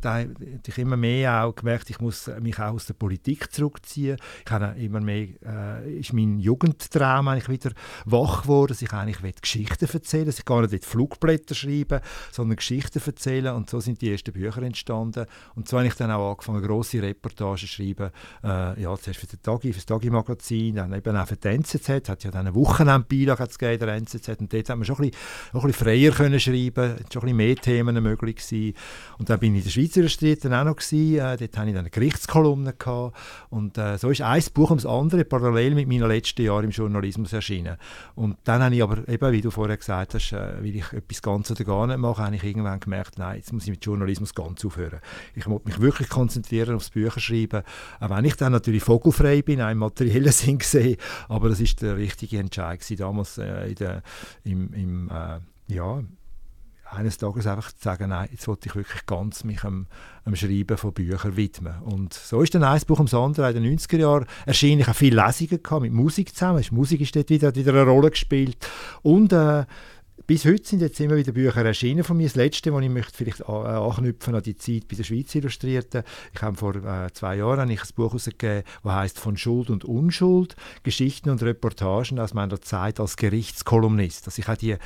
ich immer mehr auch gemerkt, ich muss mich auch aus der Politik zurückziehen. Ich habe immer mehr, äh, ist mein Jugendtraum eigentlich wieder wach geworden, dass ich eigentlich Geschichten erzählen dass ich gar nicht Flugblätter schreiben sondern Geschichten erzählen und so sind die ersten Bücher entstanden. Und so habe ich dann auch angefangen, grosse Reportagen schreiben. Äh, ja, zuerst für den Tagi, für das Tagi-Magazin, dann eben auch für die NZZ, hat ja dann eine Wochenendbeilage gegeben, der NZZ, und dort hat man schon ein bisschen, ein bisschen freier können schreiben, schon ein bisschen mehr Themen möglich gewesen. Und dann bin ich in der Schweizer Illustriert auch noch gewesen, äh, dort hatte ich dann eine Gerichtskolumne gehabt. und äh, so ist ein Buch ums andere parallel mit meinen letzten Jahren im Journalismus erschienen. Und dann habe ich aber eben, wie du vorher gesagt hast, äh, will ich etwas ganz oder gar nicht machen, habe ich irgendwann gemerkt, nein, jetzt muss ich mit Journalismus ganz aufhören. Ich muss mich wirklich konzentrieren konzentrieren aufs Bücherschreiben. Auch wenn ich dann natürlich vogelfrei bin, auch im materiellen Sinn gesehen, aber das ist der richtige Entscheid damals äh, in der, im, im äh, ja, eines Tages einfach zu sagen, nein, jetzt wollte ich wirklich ganz mich am, am Schreiben von Büchern widmen. Und so ist dann ein Buch ums andere in den 90er Jahren erschienen. Ich habe viele Lesungen mit Musik zusammen. Musik ist dort wieder, wieder eine Rolle gespielt. Und äh, bis heute sind jetzt immer wieder Bücher erschienen von mir. Das letzte, wo ich möchte vielleicht äh, anknüpfen an die Zeit bei der Schweiz Illustrierten. Ich habe vor äh, zwei Jahren ein Buch herausgegeben, das heißt «Von Schuld und Unschuld. Geschichten und Reportagen aus meiner Zeit als Gerichtskolumnist». Also ich habe die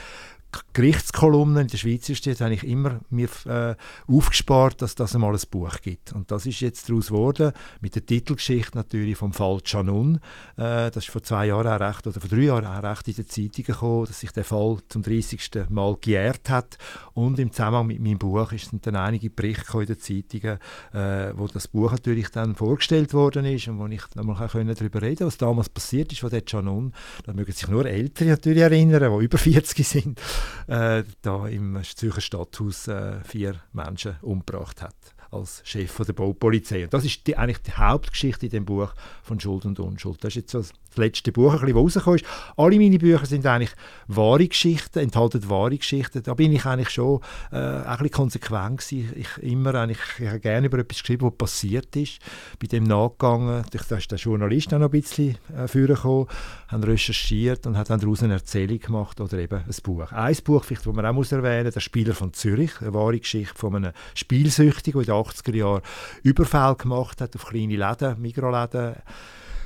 Gerichtskolumnen in der Schweiz ist jetzt eigentlich immer mir äh, aufgespart, dass das einmal ein Buch gibt. Und das ist jetzt daraus geworden, mit der Titelgeschichte natürlich vom Fall Canun. Äh, das ist vor zwei Jahren auch recht, oder vor drei Jahren auch recht in den Zeitungen gekommen, dass sich der Fall zum 30. Mal gejährt hat. Und im Zusammenhang mit meinem Buch sind dann einige Berichte in den Zeitungen, äh, wo das Buch natürlich dann vorgestellt worden ist und wo ich nochmal darüber reden konnte, was damals passiert ist, wo der Canun, da mögen sich nur Ältere natürlich erinnern, die über 40 sind, äh, da im Zürcher Stadthaus äh, vier Menschen umgebracht hat als Chef von der Baupolizei. Und das ist die, eigentlich die Hauptgeschichte in dem Buch von Schuld und Unschuld. Das ist jetzt so das letzte Buch, das rausgekommen ist. Alle meine Bücher sind eigentlich wahre Geschichten, enthalten wahre Geschichten. Da bin ich eigentlich schon äh, ein bisschen konsequent gewesen. Ich, immer eigentlich, ich habe gerne über etwas geschrieben, was passiert ist. Bei dem nachgegangen, da ist der Journalist auch noch ein bisschen äh, vorgekommen, hat recherchiert und hat dann daraus eine Erzählung gemacht oder eben ein Buch. Ein Buch, das man auch muss erwähnen muss, «Der Spieler von Zürich», eine wahre Geschichte von einem Spielsüchtigen, der 80er Jahren Überfall gemacht hat auf kleine Läden, Mikroläden,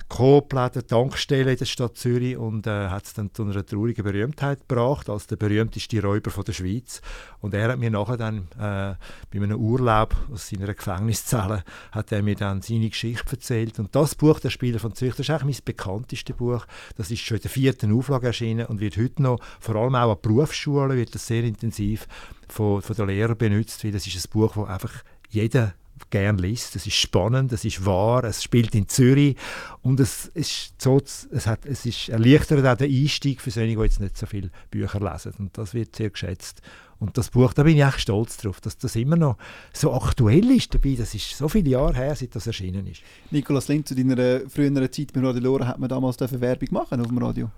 Coop-Läden, Tankstellen in der Stadt Zürich und äh, hat es dann zu einer traurigen Berühmtheit gebracht, als der berühmteste Räuber von der Schweiz. Und er hat mir nachher dann äh, bei einem Urlaub aus seiner Gefängniszelle hat er mir dann seine Geschichte erzählt. Und das Buch, «Der Spieler von Zürich», das ist eigentlich mein bekanntestes Buch. Das ist schon in der vierten Auflage erschienen und wird heute noch, vor allem auch an Berufsschulen, wird das sehr intensiv von, von den Lehrern benutzt, weil das ist ein Buch, das einfach jeder gern liest. Es ist spannend, es ist wahr, es spielt in Zürich und es ist, so, es hat, es ist erleichtert auch den Einstieg für solche, die jetzt nicht so viele Bücher lesen. Und das wird sehr geschätzt. Und das Buch, da bin ich echt stolz drauf, dass das immer noch so aktuell ist dabei. Das ist so viele Jahre her, seit das erschienen ist. Nikolaus Lind, zu deiner früheren Zeit bei Radio Lora hat man damals Werbung machen auf dem Radio?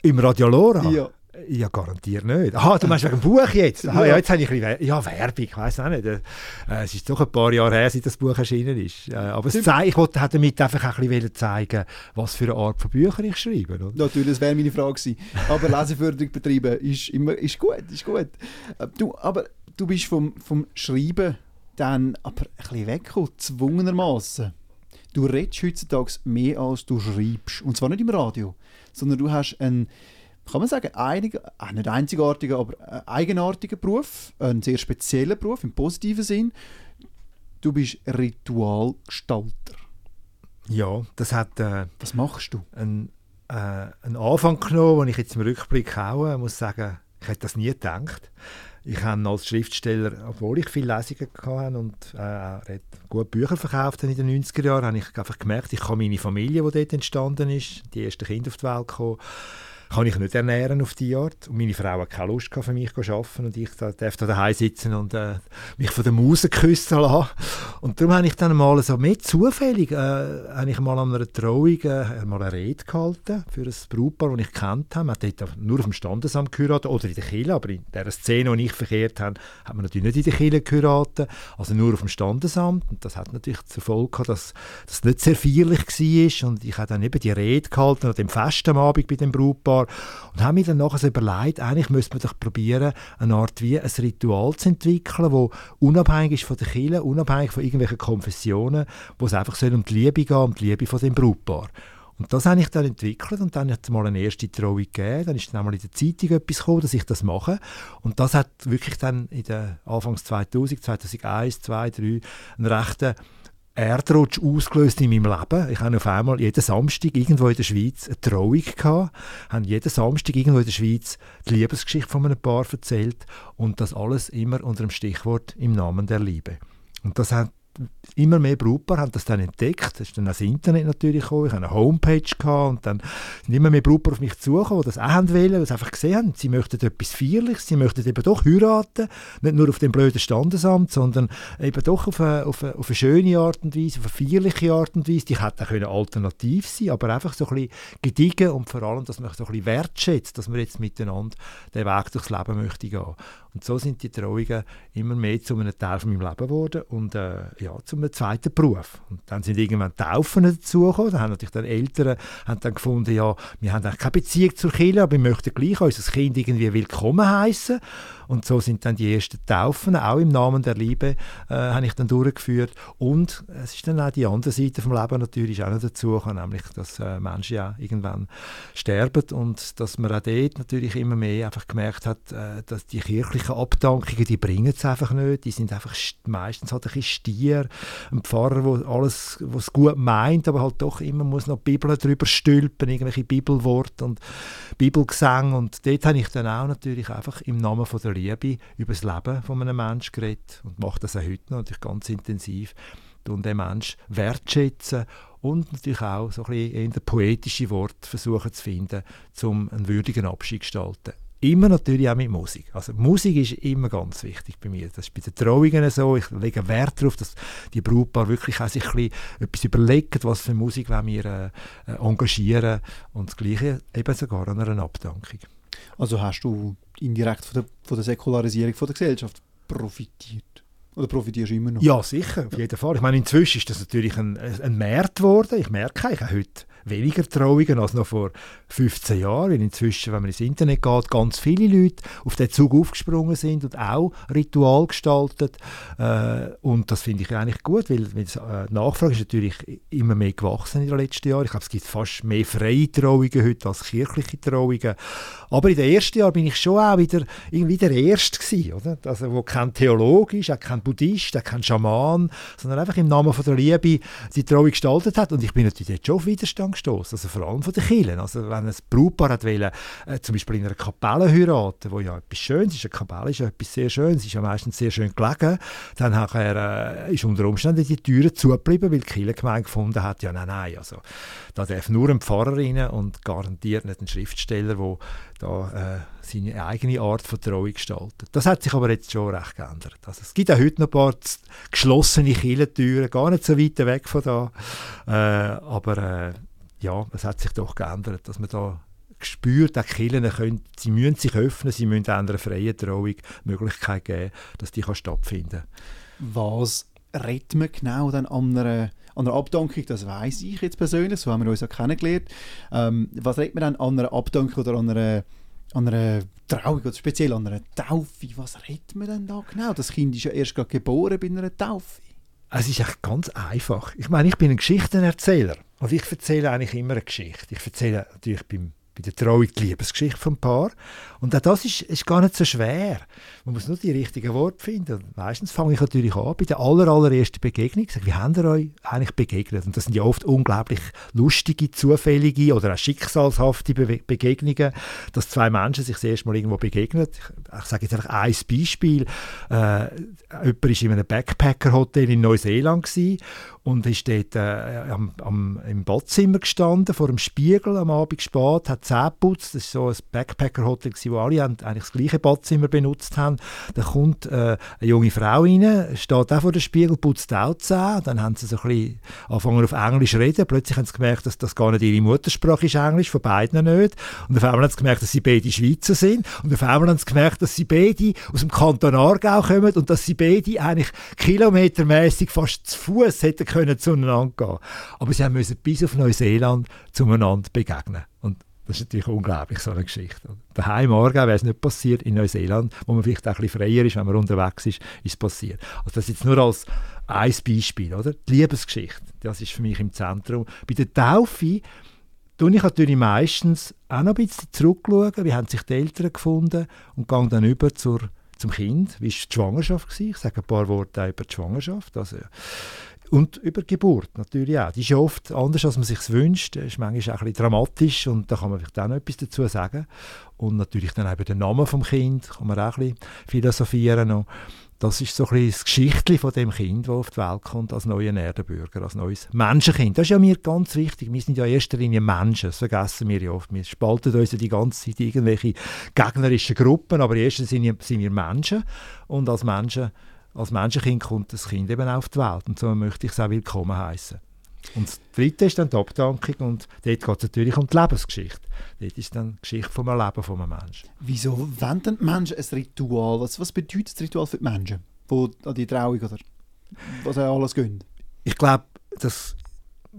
Im Radio Lora? Ja. Ja, garantiert nicht. Aha, du meinst wegen dem Buch jetzt? Aha, ja. jetzt habe ich ein bisschen, ja, Werbung, ich weiß auch nicht. Äh, es ist doch ein paar Jahre her, seit das Buch erschienen ist. Äh, aber ich wollte damit einfach ein bisschen zeigen, was für eine Art von Büchern ich schreibe. Oder? Natürlich, das wäre meine Frage gewesen. Aber Leseförderung betreiben ist, immer, ist gut, ist gut. Äh, du, aber du bist vom, vom Schreiben dann aber ein bisschen weggekommen, zwungenermaßen. Du redest heutzutage mehr als du schreibst. Und zwar nicht im Radio, sondern du hast einen kann man sagen, einig, äh, nicht einzigartigen, aber äh, eigenartigen Beruf, einen sehr speziellen Beruf im positiven Sinn. Du bist Ritualgestalter. Ja, das hat. Äh, Was machst du? Ein, äh, einen Anfang genommen, den ich jetzt im Rückblick auch äh, muss sagen, ich hätte das nie gedacht. Ich habe als Schriftsteller, obwohl ich viele Lesungen hatte und äh, gut Bücher verkauft in den 90er Jahren, habe ich einfach gemerkt, ich kann meine Familie, die dort entstanden ist, die ersten Kinder auf die Welt gekommen, kann ich nicht ernähren auf die Art. Und meine Frau hat keine Lust für mich zu arbeiten und ich darf da daheim sitzen und äh, mich von der Maus küssen lassen. Und darum habe ich dann mal so mehr zufällig, äh, habe ich mal an einer Trauung äh, mal eine Rede gehalten für ein Brautpaar, das ich kennt habe. Man hat nur auf dem Standesamt geheiratet oder in der Kirche, aber in der Szene, die ich verkehrt habe, hat man natürlich nicht in der Kirche geheiratet, also nur auf dem Standesamt. Und das hat natürlich zur Folge gehabt, dass das nicht sehr feierlich war und ich habe dann eben die Rede gehalten an dem Fest am Abend bei dem Brautpaar Jahr und habe mir dann nachher so überlegt, eigentlich müsste man doch probieren, eine Art wie ein Ritual zu entwickeln, wo unabhängig ist von der Kirche, unabhängig von irgendwelchen Konfessionen, wo es einfach um die Liebe geht, um die Liebe von dem Brautpaar. Und das habe ich dann entwickelt und dann hat es mal eine erste Trauung gegeben. Dann ist dann einmal in der Zeitung etwas gekommen, dass ich das mache. Und das hat wirklich dann in den Anfangs 2000, 2001, 2003 einen rechten Erdrutsch ausgelöst in meinem Leben. Ich habe auf einmal jeden Samstag irgendwo in der Schweiz eine Trauung gehabt, habe jeden Samstag irgendwo in der Schweiz die Liebesgeschichte von einem Paar erzählt und das alles immer unter dem Stichwort im Namen der Liebe. Und das hat immer mehr Brautpaare haben das dann entdeckt. Das ist dann das Internet natürlich gekommen. Ich hatte eine Homepage gehabt und dann sind immer mehr Brautpaare auf mich zugekommen, die das auch haben wollen, weil sie einfach gesehen haben, sie möchten etwas Feierliches, sie möchten eben doch heiraten, nicht nur auf dem blöden Standesamt, sondern eben doch auf eine, auf eine, auf eine schöne Art und Weise, auf eine feierliche Art und Weise. Die hätte auch alternativ sein aber einfach so ein bisschen gediegen und vor allem, dass man so ein bisschen wertschätzt, dass man jetzt miteinander den Weg durchs Leben möchte gehen. Und so sind die Trauungen immer mehr zu einem Teil von meinem Leben geworden und äh, ja, zu einem zweiten Beruf. Und dann sind irgendwann Taufen dazugekommen. Da haben natürlich dann Eltern haben dann gefunden, ja, wir haben keine Beziehung zur Kirche, aber wir möchten gleich unser Kind irgendwie willkommen heißen. Und so sind dann die ersten Taufen, auch im Namen der Liebe, äh, habe ich dann durchgeführt. Und es ist dann auch die andere Seite vom Leben natürlich auch noch dazu nämlich, dass äh, Menschen ja irgendwann sterben und dass man auch dort natürlich immer mehr einfach gemerkt hat, äh, dass die kirchlichen Abdankungen, die bringen es einfach nicht. Die sind einfach meistens halt ein bisschen Stier. Ein Pfarrer, der alles was gut meint, aber halt doch immer muss noch die Bibel drüber stülpen, irgendwelche Bibelworte und Bibelgesang. Und dort habe ich dann auch natürlich einfach im Namen von der Liebe über das Leben von einem Menschen geredet und mache das auch heute noch natürlich ganz intensiv und den Menschen wertschätzen und natürlich auch so ein bisschen poetische Wort versuchen zu finden, um einen würdigen Abschied zu gestalten. Immer natürlich auch mit Musik. Also Musik ist immer ganz wichtig bei mir. Das ist bei den Trauungen so. Ich lege Wert darauf, dass die Brautpaar wirklich auch sich etwas überlegen, was für Musik wir äh, äh, engagieren und das Gleiche eben sogar an einer Abdankung. Also hast du indirekt von der, von der Säkularisierung von der Gesellschaft profitiert? Oder profitierst du immer noch? Ja, sicher, auf jeden Fall. Ich meine, inzwischen ist das natürlich ein, ein Markt geworden. Ich merke, ich habe heute weniger Trauungen als noch vor 15 Jahren, weil inzwischen, wenn man ins Internet geht, ganz viele Leute auf den Zug aufgesprungen sind und auch Ritual gestaltet. Äh, und das finde ich eigentlich gut, weil, weil äh, die Nachfrage ist natürlich immer mehr gewachsen in den letzten Jahren. Ich glaube, es gibt fast mehr freie Trauungen heute als kirchliche Trauungen. Aber in den ersten Jahren bin ich schon auch wieder irgendwie der Erste gewesen, oder? Also, wo kein Theologe ist, auch kein Buddhist, auch kein Schaman, sondern einfach im Namen von der Liebe die Trauung gestaltet hat. Und ich bin natürlich jetzt schon auf Widerstand gestoßen, also vor allem von den Kirchen. Also wenn ein Brautpaar hat wollen, äh, zum Beispiel in einer Kapelle heiraten, wo ja etwas Schönes ist, eine Kapelle ist ja etwas sehr Schönes, ist ja meistens sehr schön gelegen, dann nachher, äh, ist unter Umständen die Türen zugeblieben, weil die Kirchengemeinde gefunden hat, ja nein, nein, also da darf nur ein Pfarrer rein und garantiert nicht ein Schriftsteller, der da äh, seine eigene Art von Trauung gestaltet. Das hat sich aber jetzt schon recht geändert. Also es gibt auch heute noch ein paar geschlossene Kirchentüren, gar nicht so weit weg von da. Äh, aber äh, ja, es hat sich doch geändert, dass man da spürt, die Kirchen können, sie müssen sich öffnen, sie müssen einer freien Trauung Möglichkeit geben, dass die kann stattfinden Was redet man genau dann an einer, an einer Abdankung? Das weiß ich jetzt persönlich, so haben wir uns ja kennengelernt. Ähm, was redet man dann an einer Abdankung oder an einer, an einer Trauung oder speziell an einer Taufe? Was redet man denn da genau? Das Kind ist ja erst gerade geboren bei einer Taufe. Es ist echt ganz einfach. Ich meine, ich bin ein Geschichtenerzähler. Und ich erzähle eigentlich immer eine Geschichte. Ich erzähle natürlich beim bei der Trauung die Liebesgeschichte vom Paar. Und auch das ist, ist gar nicht so schwer. Man muss nur die richtigen Worte finden. Und meistens fange ich natürlich an bei der aller, allerersten Begegnung. Sage, wie habt ihr euch eigentlich begegnet? Und das sind ja oft unglaublich lustige, zufällige oder auch schicksalshafte Be Begegnungen, dass zwei Menschen sich das erste Mal irgendwo begegnen. Ich, ich sage jetzt einfach ein Beispiel. Äh, jemand war in einem Backpacker-Hotel in Neuseeland und ist dort äh, am, am, im Badzimmer gestanden, vor dem Spiegel am Abend spät, hat Zähne geputzt. Das war so ein Backpacker-Hotel, wo alle eigentlich das gleiche Badzimmer benutzt haben. Da kommt äh, eine junge Frau rein, steht auch vor dem Spiegel, putzt auch die Zähne. Dann haben sie so ein bisschen angefangen auf Englisch zu reden. Plötzlich haben sie gemerkt, dass das gar nicht ihre Muttersprache ist, Englisch, von beiden nicht. Und auf einmal haben sie gemerkt, dass sie beide Schweizer sind. Und auf einmal haben sie gemerkt, dass sie beide aus dem Kanton Aargau kommen und dass sie beide eigentlich kilometermäßig fast zu Fuß hätten können zueinander gehen. Aber sie müssen bis auf Neuseeland zueinander begegnen. Das ist natürlich unglaublich, so eine Geschichte. Daheim morgen wäre es nicht passiert, in Neuseeland, wo man vielleicht auch ein bisschen freier ist, wenn man unterwegs ist, ist es passiert. Also das ist jetzt nur als ein Beispiel, oder? Die Liebesgeschichte, das ist für mich im Zentrum. Bei der Taufe tue ich natürlich meistens auch noch ein bisschen zurückschauen, wie haben sich die Eltern gefunden und gehe dann über zur, zum Kind. Wie war die Schwangerschaft? Gewesen? Ich sage ein paar Worte über die Schwangerschaft. Also, und über Geburt natürlich auch. Die ist ja oft anders, als man sich wünscht. Das ist manchmal auch ein bisschen dramatisch und da kann man vielleicht auch noch etwas dazu sagen. Und natürlich dann über den Namen des Kind kann man auch ein bisschen philosophieren. Noch. Das ist so ein bisschen das Geschichtli von dem Kind, das auf die Welt kommt als neuer Erdenbürger, als neues Menschenkind. Das ist ja mir ganz wichtig. Wir sind ja in erster Linie Menschen, das vergessen wir ja oft. Wir spalten uns ja die ganze Zeit irgendwelche gegnerischen Gruppen, aber Linie sind wir Menschen und als Menschen als Menschenkind kommt das Kind eben auf die Welt und so möchte ich es auch willkommen heißen. Und das Dritte ist dann die Abdankung und dort geht es natürlich um die Lebensgeschichte. Dort ist dann die Geschichte vom Leben von einem Menschen. Wieso wenden die Menschen ein Ritual? Was, was bedeutet das Ritual für die Menschen, die an die Trauung oder was alles gehen? Ich glaube, das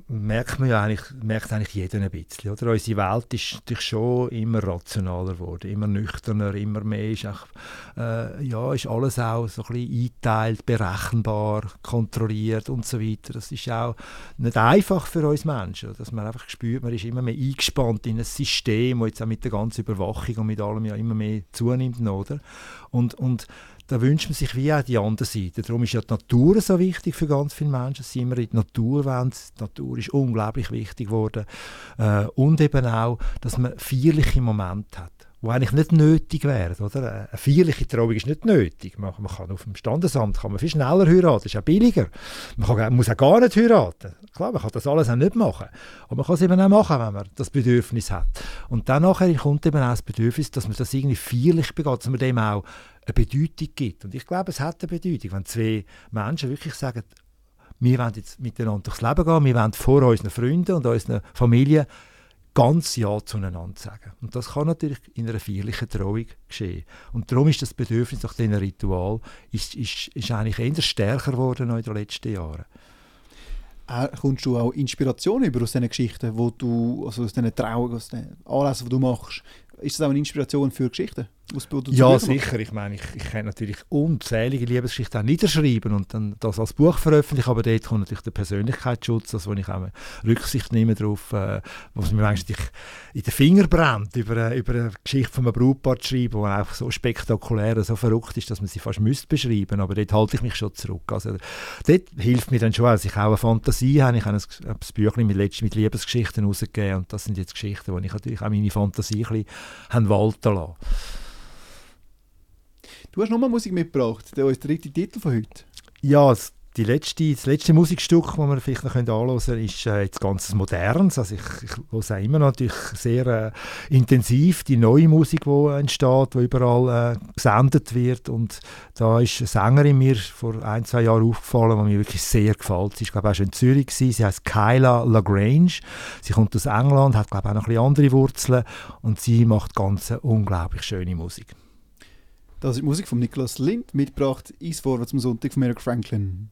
merkt man ja eigentlich, merkt eigentlich jeder ein bisschen. Oder? Unsere Welt ist natürlich schon immer rationaler geworden, immer nüchterner, immer mehr ist, auch, äh, ja, ist alles auch so ein bisschen eingeteilt, berechenbar, kontrolliert und so weiter. Das ist auch nicht einfach für uns Menschen, dass man einfach spürt, man ist immer mehr eingespannt in ein System, das jetzt auch mit der ganzen Überwachung und mit allem ja immer mehr zunimmt. Oder? Und, und da wünscht man sich wie auch die andere Seite. Darum ist ja die Natur so wichtig für ganz viele Menschen, dass sie immer in die Natur wollen. Die Natur ist unglaublich wichtig geworden. Äh, und eben auch, dass man feierliche Momente hat die eigentlich nicht nötig wären. Oder? Eine feierliche Trauung ist nicht nötig. Man, man, kann auf dem Standesamt kann man viel schneller heiraten, das ist auch billiger. Man kann, muss auch gar nicht heiraten. Klar, man kann das alles auch nicht machen. Aber man kann es eben auch machen, wenn man das Bedürfnis hat. Und dann nachher kommt eben auch das Bedürfnis, dass man das irgendwie feierlich begeht, dass man dem auch eine Bedeutung gibt. Und ich glaube, es hat eine Bedeutung, wenn zwei Menschen wirklich sagen, wir wollen jetzt miteinander durchs Leben gehen, wir wollen vor unseren Freunden und unseren Familien ganz Ja zueinander sagen. Und das kann natürlich in einer feierlichen Trauung geschehen. Und darum ist das Bedürfnis nach diesem Ritual ist, ist, ist eigentlich eher stärker geworden in den letzten Jahren. Äh, kommst du auch Inspiration über aus diesen Geschichten, wo du, also aus diesen Trauungen, aus den Anlässen, die du machst? Ist das auch eine Inspiration für Geschichten? Ja, sicher. Ich meine, ich, ich kann natürlich unzählige Liebesgeschichten auch niederschreiben und dann das als Buch veröffentlichen, aber dort kommt natürlich der Persönlichkeitsschutz, also wo ich auch Rücksicht nehme darauf, äh, was mir eigentlich in den Finger brennt, über, über eine Geschichte von einem Brautpaar zu schreiben, die einfach so spektakulär und so verrückt ist, dass man sie fast müsste beschreiben aber dort halte ich mich schon zurück. Also dort hilft mir dann schon, dass ich auch eine Fantasie habe. Ich habe ein, ein Büchlein mit, mit Liebesgeschichten rausgegeben und das sind jetzt Geschichten, wo ich natürlich auch meine Fantasie ein bisschen walten lassen Du hast nochmal Musik mitgebracht, der ist der dritte Titel von heute. Ja, die letzte, das letzte Musikstück, das wir vielleicht noch anhören können, ist äh, jetzt ganz modernes. Also ich, ich höre immer natürlich sehr äh, intensiv die neue Musik, die entsteht, die überall äh, gesendet wird. Und da ist eine Sängerin mir vor ein, zwei Jahren aufgefallen, die mir wirklich sehr gefällt. Sie war, glaube ich, auch schon in Zürich. Gewesen. Sie heißt Kyla Lagrange. Sie kommt aus England, hat, glaube ich, auch noch ein bisschen andere Wurzeln. Und sie macht ganz unglaublich schöne Musik. Das ist Musik von Nicholas Lind, mitgebracht ins Vorwärts am Sonntag von Eric Franklin.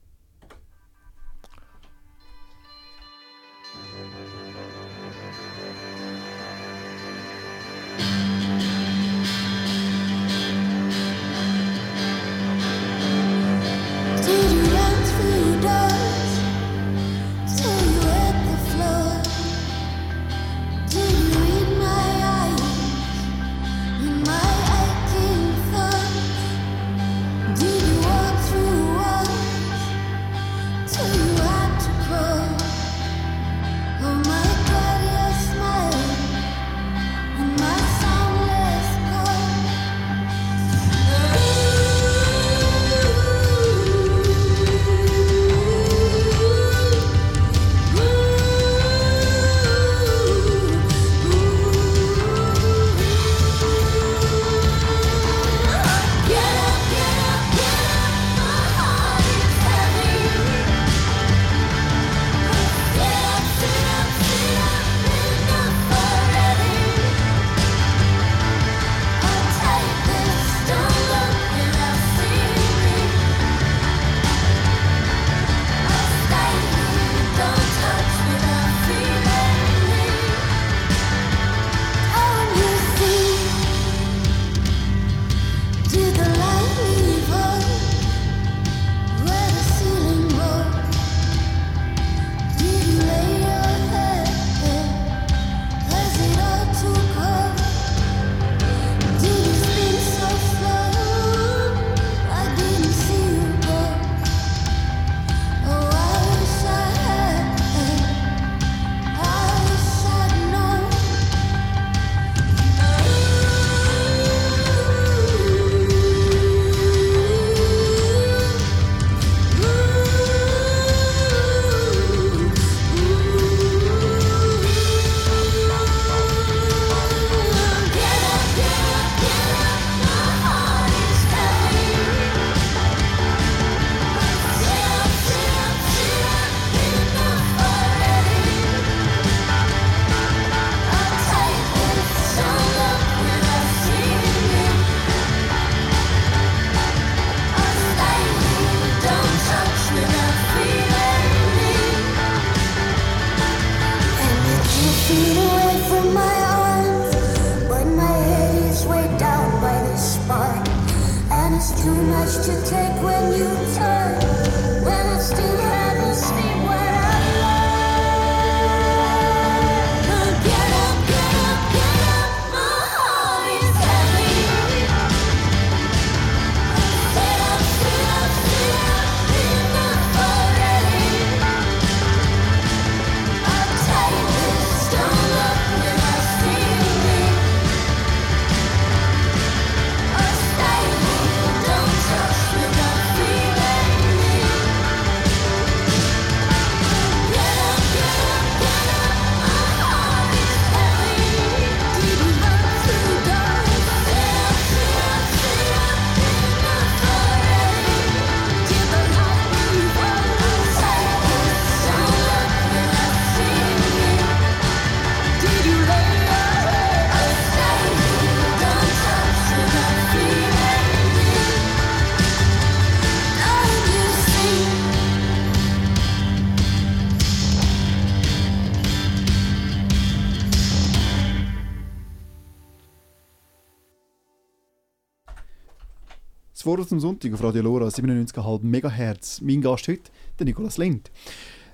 Vorwärts zum Sonntag auf Radio Lora 97,5 MHz. Mein Gast heute, der Nikolaus Lind.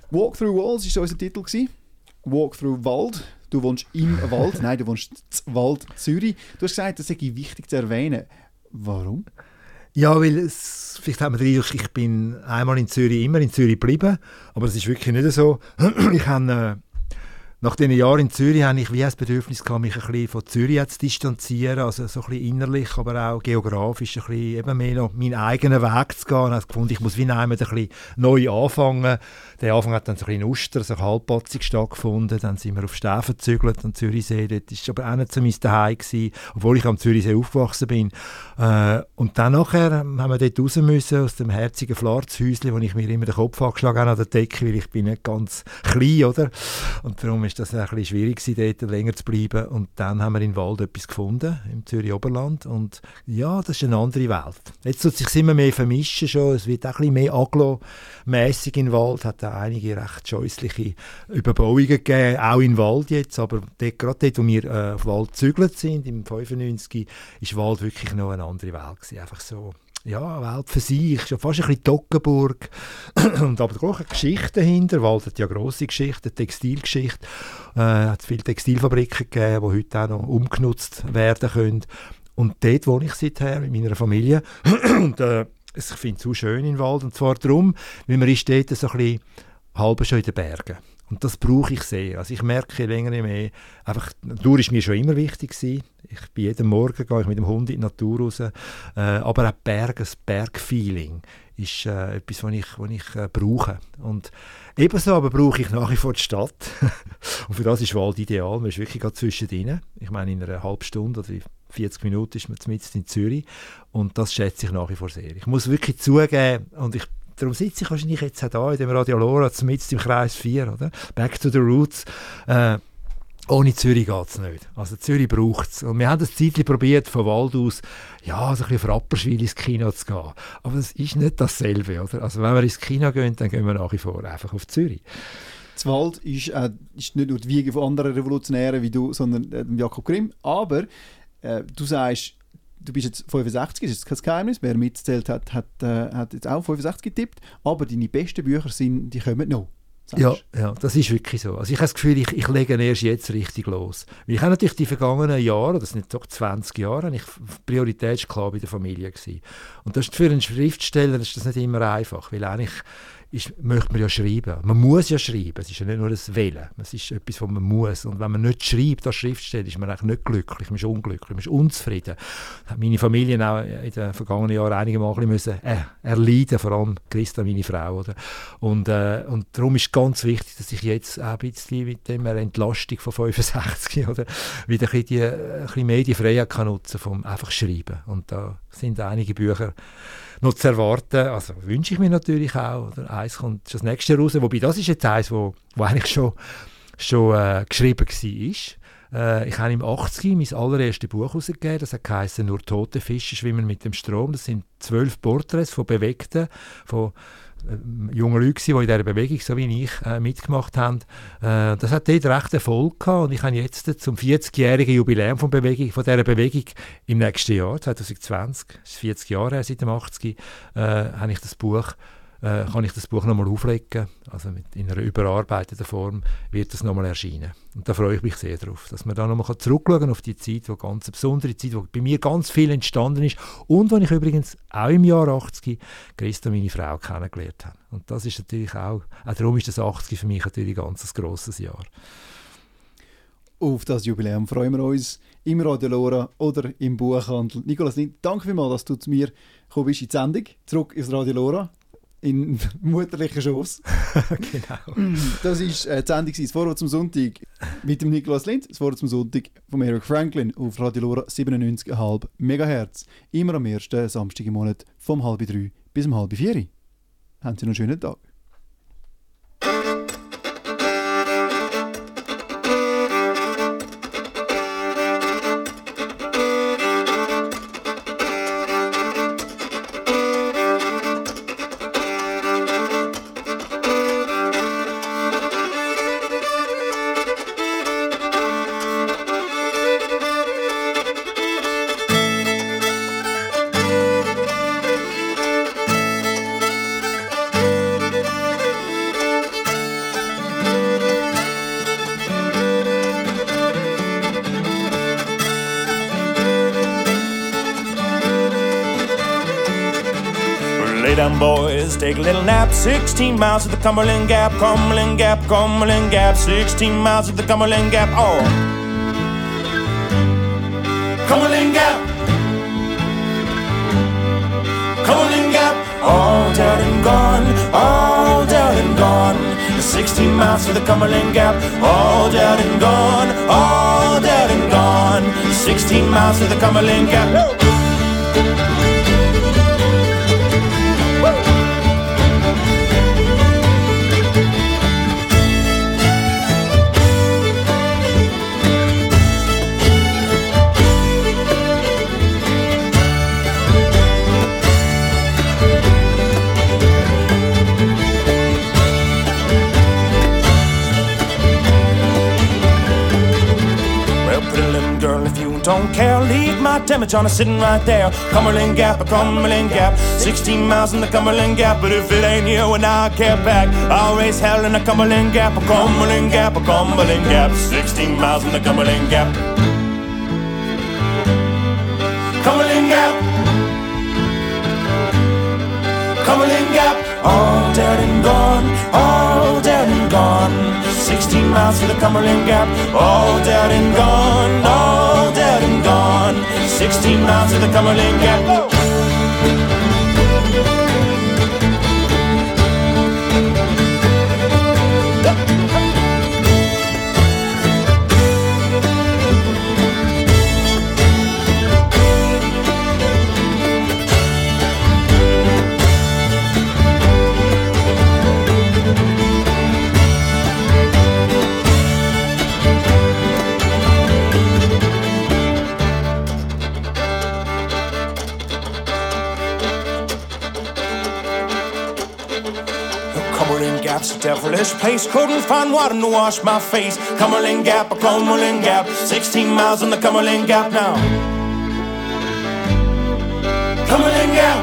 Walk Through Walls war unser Titel. Gewesen. Walk Through Wald. Du wohnst im Wald. Nein, du wohnst im Wald Zürich. Du hast gesagt, das sei wichtig zu erwähnen. Warum? Ja, weil es, vielleicht hat man den Eindruck, ich bin einmal in Zürich, immer in Zürich geblieben. Aber das ist wirklich nicht so. Ich habe... Nach diesen Jahren in Zürich habe ich wie das Bedürfnis gehabt, mich ein bisschen von Zürich zu distanzieren, also so ein bisschen innerlich, aber auch geografisch ein bisschen eben mehr noch meinen eigenen Weg zu gehen. Ich habe gefunden, ich muss wie ein bisschen neu anfangen. Der Anfang hat dann so ein bisschen Uster, so halbpatzig stattgefunden. Dann sind wir auf Stäfen gezügelt, am Zürichsee. Dort war aber auch nicht so mein Zuhause, gewesen, obwohl ich am Zürichsee aufgewachsen bin. Äh, und dann nachher haben wir dort raus müssen, aus dem herzigen Flarzhäuschen, wo ich mir immer den Kopf angeschlagen habe an der Decke, weil ich bin nicht ganz klein, oder? Und darum ist das ein bisschen schwierig dort länger zu bleiben. Und dann haben wir in Wald etwas gefunden, im Zürich Oberland. Und ja, das ist eine andere Welt. Jetzt tut sich immer mehr vermischen schon. Es wird auch ein bisschen mehr aglo-mässig in Wald. Hat auch einige recht scheußliche Überbauungen gegeben, auch in Wald jetzt. Aber dort, gerade dort, wo wir äh, auf Wald gezügelt sind, im 95, ist Wald wirklich noch eine andere Welt gewesen. Einfach so ja, Welt für sich, schon fast ein bisschen Toggenburg. und aber auch eine Geschichte dahinter. Wald hat ja grosse Geschichte, Textilgeschichte. Äh, hat viele Textilfabriken gegeben, die heute auch noch umgenutzt werden können. Und dort wohne ich seither mit meiner Familie. und äh, ich finde es so schön im Wald. Und zwar darum, weil man ist dort so ein bisschen halb schon in den Bergen. Und das brauche ich sehr. Also ich merke länger mehr, einfach, Natur ist mir schon immer wichtig gewesen. Ich bin jeden Morgen gehe ich mit dem Hund in die Natur raus. Äh, aber auch Berg, das Bergfeeling ist äh, etwas, was ich, was ich äh, brauche. Und ebenso aber brauche ich nach wie vor die Stadt. und für das ist Wald ideal. Man ist wirklich gerade zwischendrin. Ich meine, in einer halben Stunde oder 40 Minuten ist man zumindest in Zürich. Und das schätze ich nach wie vor sehr. Ich muss wirklich zugeben, und ich darum sitze ich wahrscheinlich jetzt auch da in dem Radio Lora, zumindest im Kreis 4, oder? Back to the Roots. Äh, ohne Zürich geht es nicht. Also Zürich braucht es. Und wir haben das Zeitchen probiert, von Wald aus, ja, so ein bisschen für Rapperschwil ins Kino zu gehen. Aber das ist nicht dasselbe, oder? Also wenn wir ins Kino gehen, dann gehen wir nach wie vor einfach auf Zürich. Das Wald ist, äh, ist nicht nur die Wiege von anderen Revolutionären wie du, sondern äh, Jakob Grimm. Aber äh, du sagst, du bist jetzt 65, das ist kein Geheimnis. Wer mitzählt hat, hat, äh, hat jetzt auch 65 getippt. Aber deine besten Bücher sind, die kommen noch. Ja, ja, das ist wirklich so. Also ich habe das Gefühl, ich, ich lege erst jetzt richtig los. Weil ich habe natürlich die vergangenen Jahre, das sind doch 20 Jahre, ich Priorität klar bei der Familie gewesen. Und das ist für einen Schriftsteller ist das nicht immer einfach, weil eigentlich ist, möchte man ja schreiben. Man muss ja schreiben. Es ist ja nicht nur das Wählen. Es ist etwas, was man muss. Und wenn man nicht schreibt als Schriftsteller, ist man eigentlich nicht glücklich. Man ist unglücklich, man ist unzufrieden. Hat meine Familie auch in den vergangenen Jahren einige Mal müssen, äh, erleiden, vor allem Christa, meine Frau. Oder? Und, äh, und darum ist ganz wichtig, dass ich jetzt auch ein bisschen mit der Entlastung von 65 oder, wieder ein bisschen, die, ein bisschen mehr die Freiheit kann nutzen vom einfach Schreiben. Und da sind einige Bücher noch zu erwarten. Also wünsche ich mir natürlich auch. Oder eins kommt das nächste raus. Wobei das ist jetzt eins, wo, wo eigentlich schon, schon äh, geschrieben war. Äh, ich habe im 80 mein allererstes Buch herausgegeben. Das geheißen «Nur tote Fische schwimmen mit dem Strom». Das sind zwölf Porträts von Bewegten, von junge Leute, die in dieser Bewegung, so wie ich, äh, mitgemacht haben. Äh, das hat dort recht Erfolg gehabt und ich habe jetzt zum 40-jährigen Jubiläum von, Bewegung, von dieser Bewegung im nächsten Jahr, 2020, das ist 40 Jahre her, seit dem 80, äh, habe ich das Buch äh, kann ich das Buch nochmal auflegen. Also mit, in einer überarbeiteten Form wird das nochmal erscheinen. Und da freue ich mich sehr drauf, dass man da nochmal zurückschauen auf die Zeit, wo ganz besondere Zeit, wo bei mir ganz viel entstanden ist und wo ich übrigens auch im Jahr 80 Christa, meine Frau, kennengelernt habe. Und das ist natürlich auch, auch darum ist das 80 für mich natürlich ein ganz grosses Jahr. Auf das Jubiläum freuen wir uns im Radio Lora oder im Buchhandel. Nikolas, danke vielmals, dass du zu mir gekommen bist in die Sendung. Zurück ins Radio Lora in mutterlichen Schoß. genau. Das ist äh, die Sendung «Das Vorwort zum Sonntag» mit dem Niklas Lind. Das Vorwort zum Sonntag von Eric Franklin auf Radio Lora 97,5 MHz. Immer am ersten Samstag im Monat vom halb drei bis um halb vier. Haben Sie noch einen schönen Tag. 16 miles to the Cumberland Gap, Cumberland Gap, Cumberland Gap. 16 miles to the Cumberland Gap. Oh, Cumberland Gap. Cumberland Gap, all dead and gone, all dead and gone. 16 miles to the Cumberland Gap, all dead and gone, all dead and gone. 16 miles to the Cumberland Gap. My Demijohn sitting right there. Cumberland Gap, a Cumberland Gap. 16 miles in the Cumberland Gap, but if it ain't you and I care back, I'll raise hell in the Cumberland Gap, a Cumberland Gap, a Cumberland Gap. 16 miles in the Cumberland Gap. Cumberland Gap. Cumberland Gap. All dead and gone, all dead and gone. 16 miles to the Cumberland Gap, all dead and gone, all. 16 miles to the Cumberland Gap. Devilish place. Couldn't find water to wash my face. Cumberland Gap, a Cumberland Gap. 16 miles on the Cumberland Gap now. Cumberland Gap.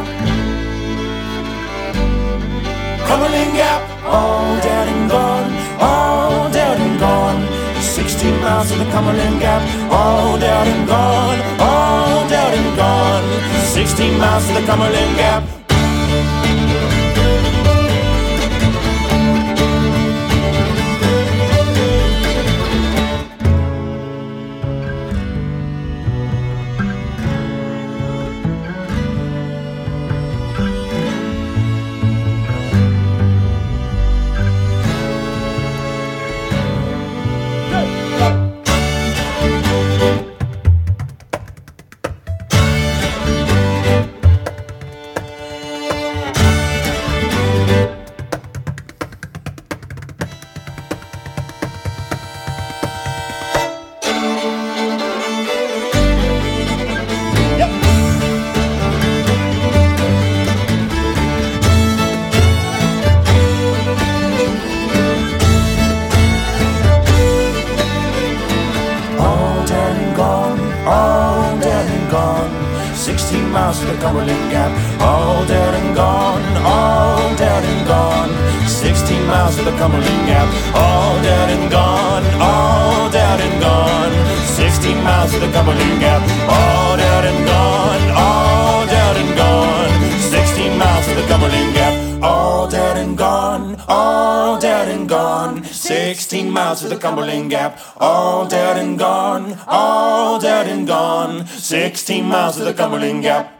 Cumberland Gap. All dead and gone. All dead and gone. 16 miles to the Cumberland Gap. All dead and gone. All dead and gone. 16 miles to the Cumberland Gap. To the Cumberland Gap.